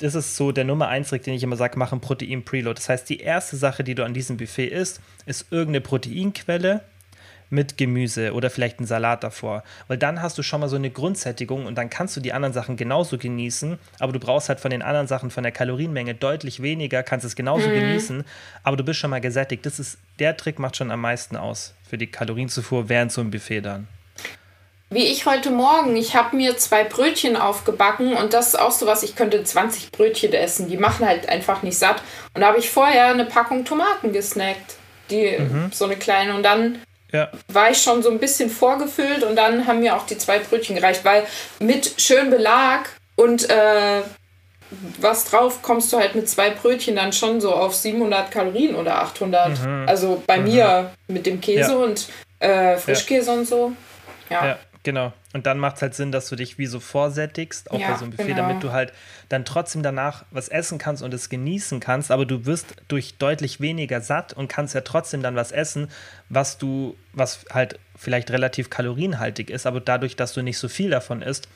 das ist so der Nummer 1 Trick, den ich immer sage, mach ein Protein-Preload. Das heißt, die erste Sache, die du an diesem Buffet isst, ist irgendeine Proteinquelle mit Gemüse oder vielleicht einen Salat davor. Weil dann hast du schon mal so eine Grundsättigung und dann kannst du die anderen Sachen genauso genießen, aber du brauchst halt von den anderen Sachen, von der Kalorienmenge deutlich weniger, kannst es genauso mhm. genießen, aber du bist schon mal gesättigt. Das ist, der Trick macht schon am meisten aus für die Kalorienzufuhr während so einem Buffet dann. Wie ich heute Morgen, ich habe mir zwei Brötchen aufgebacken und das ist auch so was, ich könnte 20 Brötchen essen, die machen halt einfach nicht satt. Und da habe ich vorher eine Packung Tomaten gesnackt, die mhm. so eine kleine und dann ja. war ich schon so ein bisschen vorgefüllt und dann haben mir auch die zwei Brötchen gereicht, weil mit schön Belag und äh, was drauf kommst du halt mit zwei Brötchen dann schon so auf 700 Kalorien oder 800. Mhm. Also bei mhm. mir mit dem Käse ja. und äh, Frischkäse ja. und so. Ja. Genau. Und dann macht es halt Sinn, dass du dich wie so vorsättigst, auch ja, bei so einem Buffet, genau. damit du halt dann trotzdem danach was essen kannst und es genießen kannst, aber du wirst durch deutlich weniger satt und kannst ja trotzdem dann was essen, was du, was halt vielleicht relativ kalorienhaltig ist, aber dadurch, dass du nicht so viel davon isst,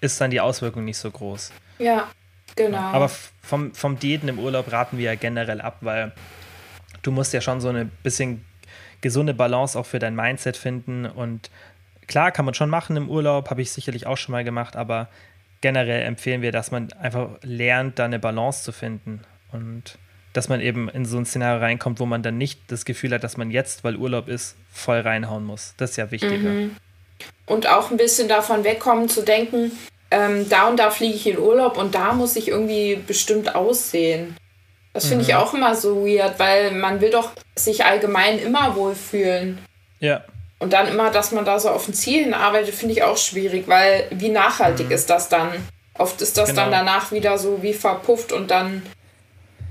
ist dann die Auswirkung nicht so groß. Ja, genau. Aber vom, vom Diäten im Urlaub raten wir ja generell ab, weil du musst ja schon so eine bisschen gesunde Balance auch für dein Mindset finden und klar, kann man schon machen im Urlaub, habe ich sicherlich auch schon mal gemacht, aber generell empfehlen wir, dass man einfach lernt, da eine Balance zu finden und dass man eben in so ein Szenario reinkommt, wo man dann nicht das Gefühl hat, dass man jetzt, weil Urlaub ist, voll reinhauen muss. Das ist ja wichtiger. Mhm. Und auch ein bisschen davon wegkommen zu denken, ähm, da und da fliege ich in Urlaub und da muss ich irgendwie bestimmt aussehen. Das finde mhm. ich auch immer so weird, weil man will doch sich allgemein immer wohlfühlen. Ja. Und dann immer, dass man da so auf ein Ziel hinarbeitet, finde ich auch schwierig, weil wie nachhaltig mhm. ist das dann? Oft ist das genau. dann danach wieder so wie verpufft und dann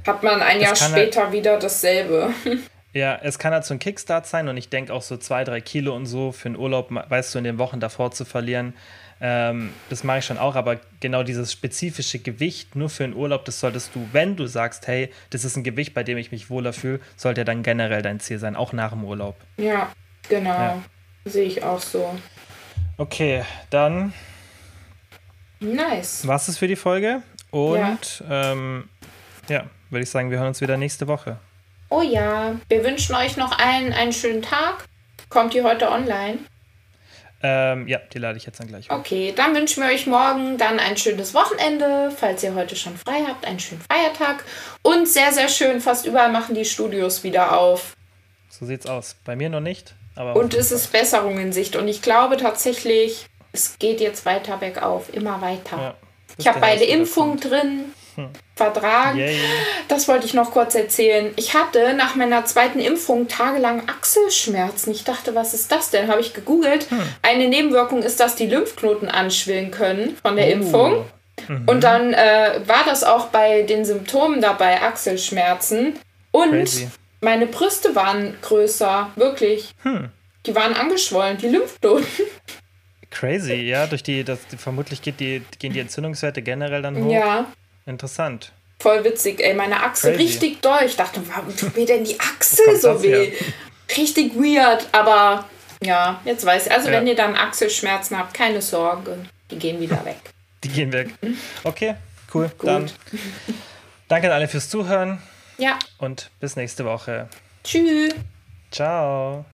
hat man ein das Jahr später halt, wieder dasselbe. Ja, es kann halt so ein Kickstart sein und ich denke auch so zwei, drei Kilo und so für einen Urlaub, weißt du, in den Wochen davor zu verlieren. Ähm, das mache ich schon auch, aber genau dieses spezifische Gewicht nur für einen Urlaub, das solltest du, wenn du sagst, hey, das ist ein Gewicht, bei dem ich mich wohler fühle, sollte dann generell dein Ziel sein, auch nach dem Urlaub. Ja, Genau, ja. sehe ich auch so. Okay, dann. Nice. Was ist für die Folge? Und ja, ähm, ja würde ich sagen, wir hören uns wieder nächste Woche. Oh ja, wir wünschen euch noch allen einen schönen Tag. Kommt ihr heute online? Ähm, ja, die lade ich jetzt dann gleich hoch. Okay, dann wünschen wir euch morgen dann ein schönes Wochenende, falls ihr heute schon frei habt, einen schönen Feiertag. Und sehr, sehr schön, fast überall machen die Studios wieder auf. So sieht's aus. Bei mir noch nicht. Aber und es ist Besserung in Sicht. Und ich glaube tatsächlich, es geht jetzt weiter bergauf, immer weiter. Ja, ich habe beide Impfungen drin, hm. vertragen. Yeah, yeah. Das wollte ich noch kurz erzählen. Ich hatte nach meiner zweiten Impfung tagelang Achselschmerzen. Ich dachte, was ist das denn? Habe ich gegoogelt. Hm. Eine Nebenwirkung ist, dass die Lymphknoten anschwillen können von der oh. Impfung. Mhm. Und dann äh, war das auch bei den Symptomen dabei, Achselschmerzen. Und Crazy. Meine Brüste waren größer, wirklich. Hm. Die waren angeschwollen, die Lymphknoten. Crazy, ja, durch die, das, vermutlich geht die, gehen die Entzündungswerte generell dann hoch. Ja. Interessant. Voll witzig, ey, meine Achse Crazy. richtig doll. Ich dachte, warum tut mir denn die Achsel so weh? Richtig weird, aber ja, jetzt weiß ich. Also, ja. wenn ihr dann Achselschmerzen habt, keine Sorge, die gehen wieder weg. Die gehen weg. Okay, cool. Gut. Dann danke an alle fürs Zuhören. Ja. Und bis nächste Woche. Tschüss. Ciao.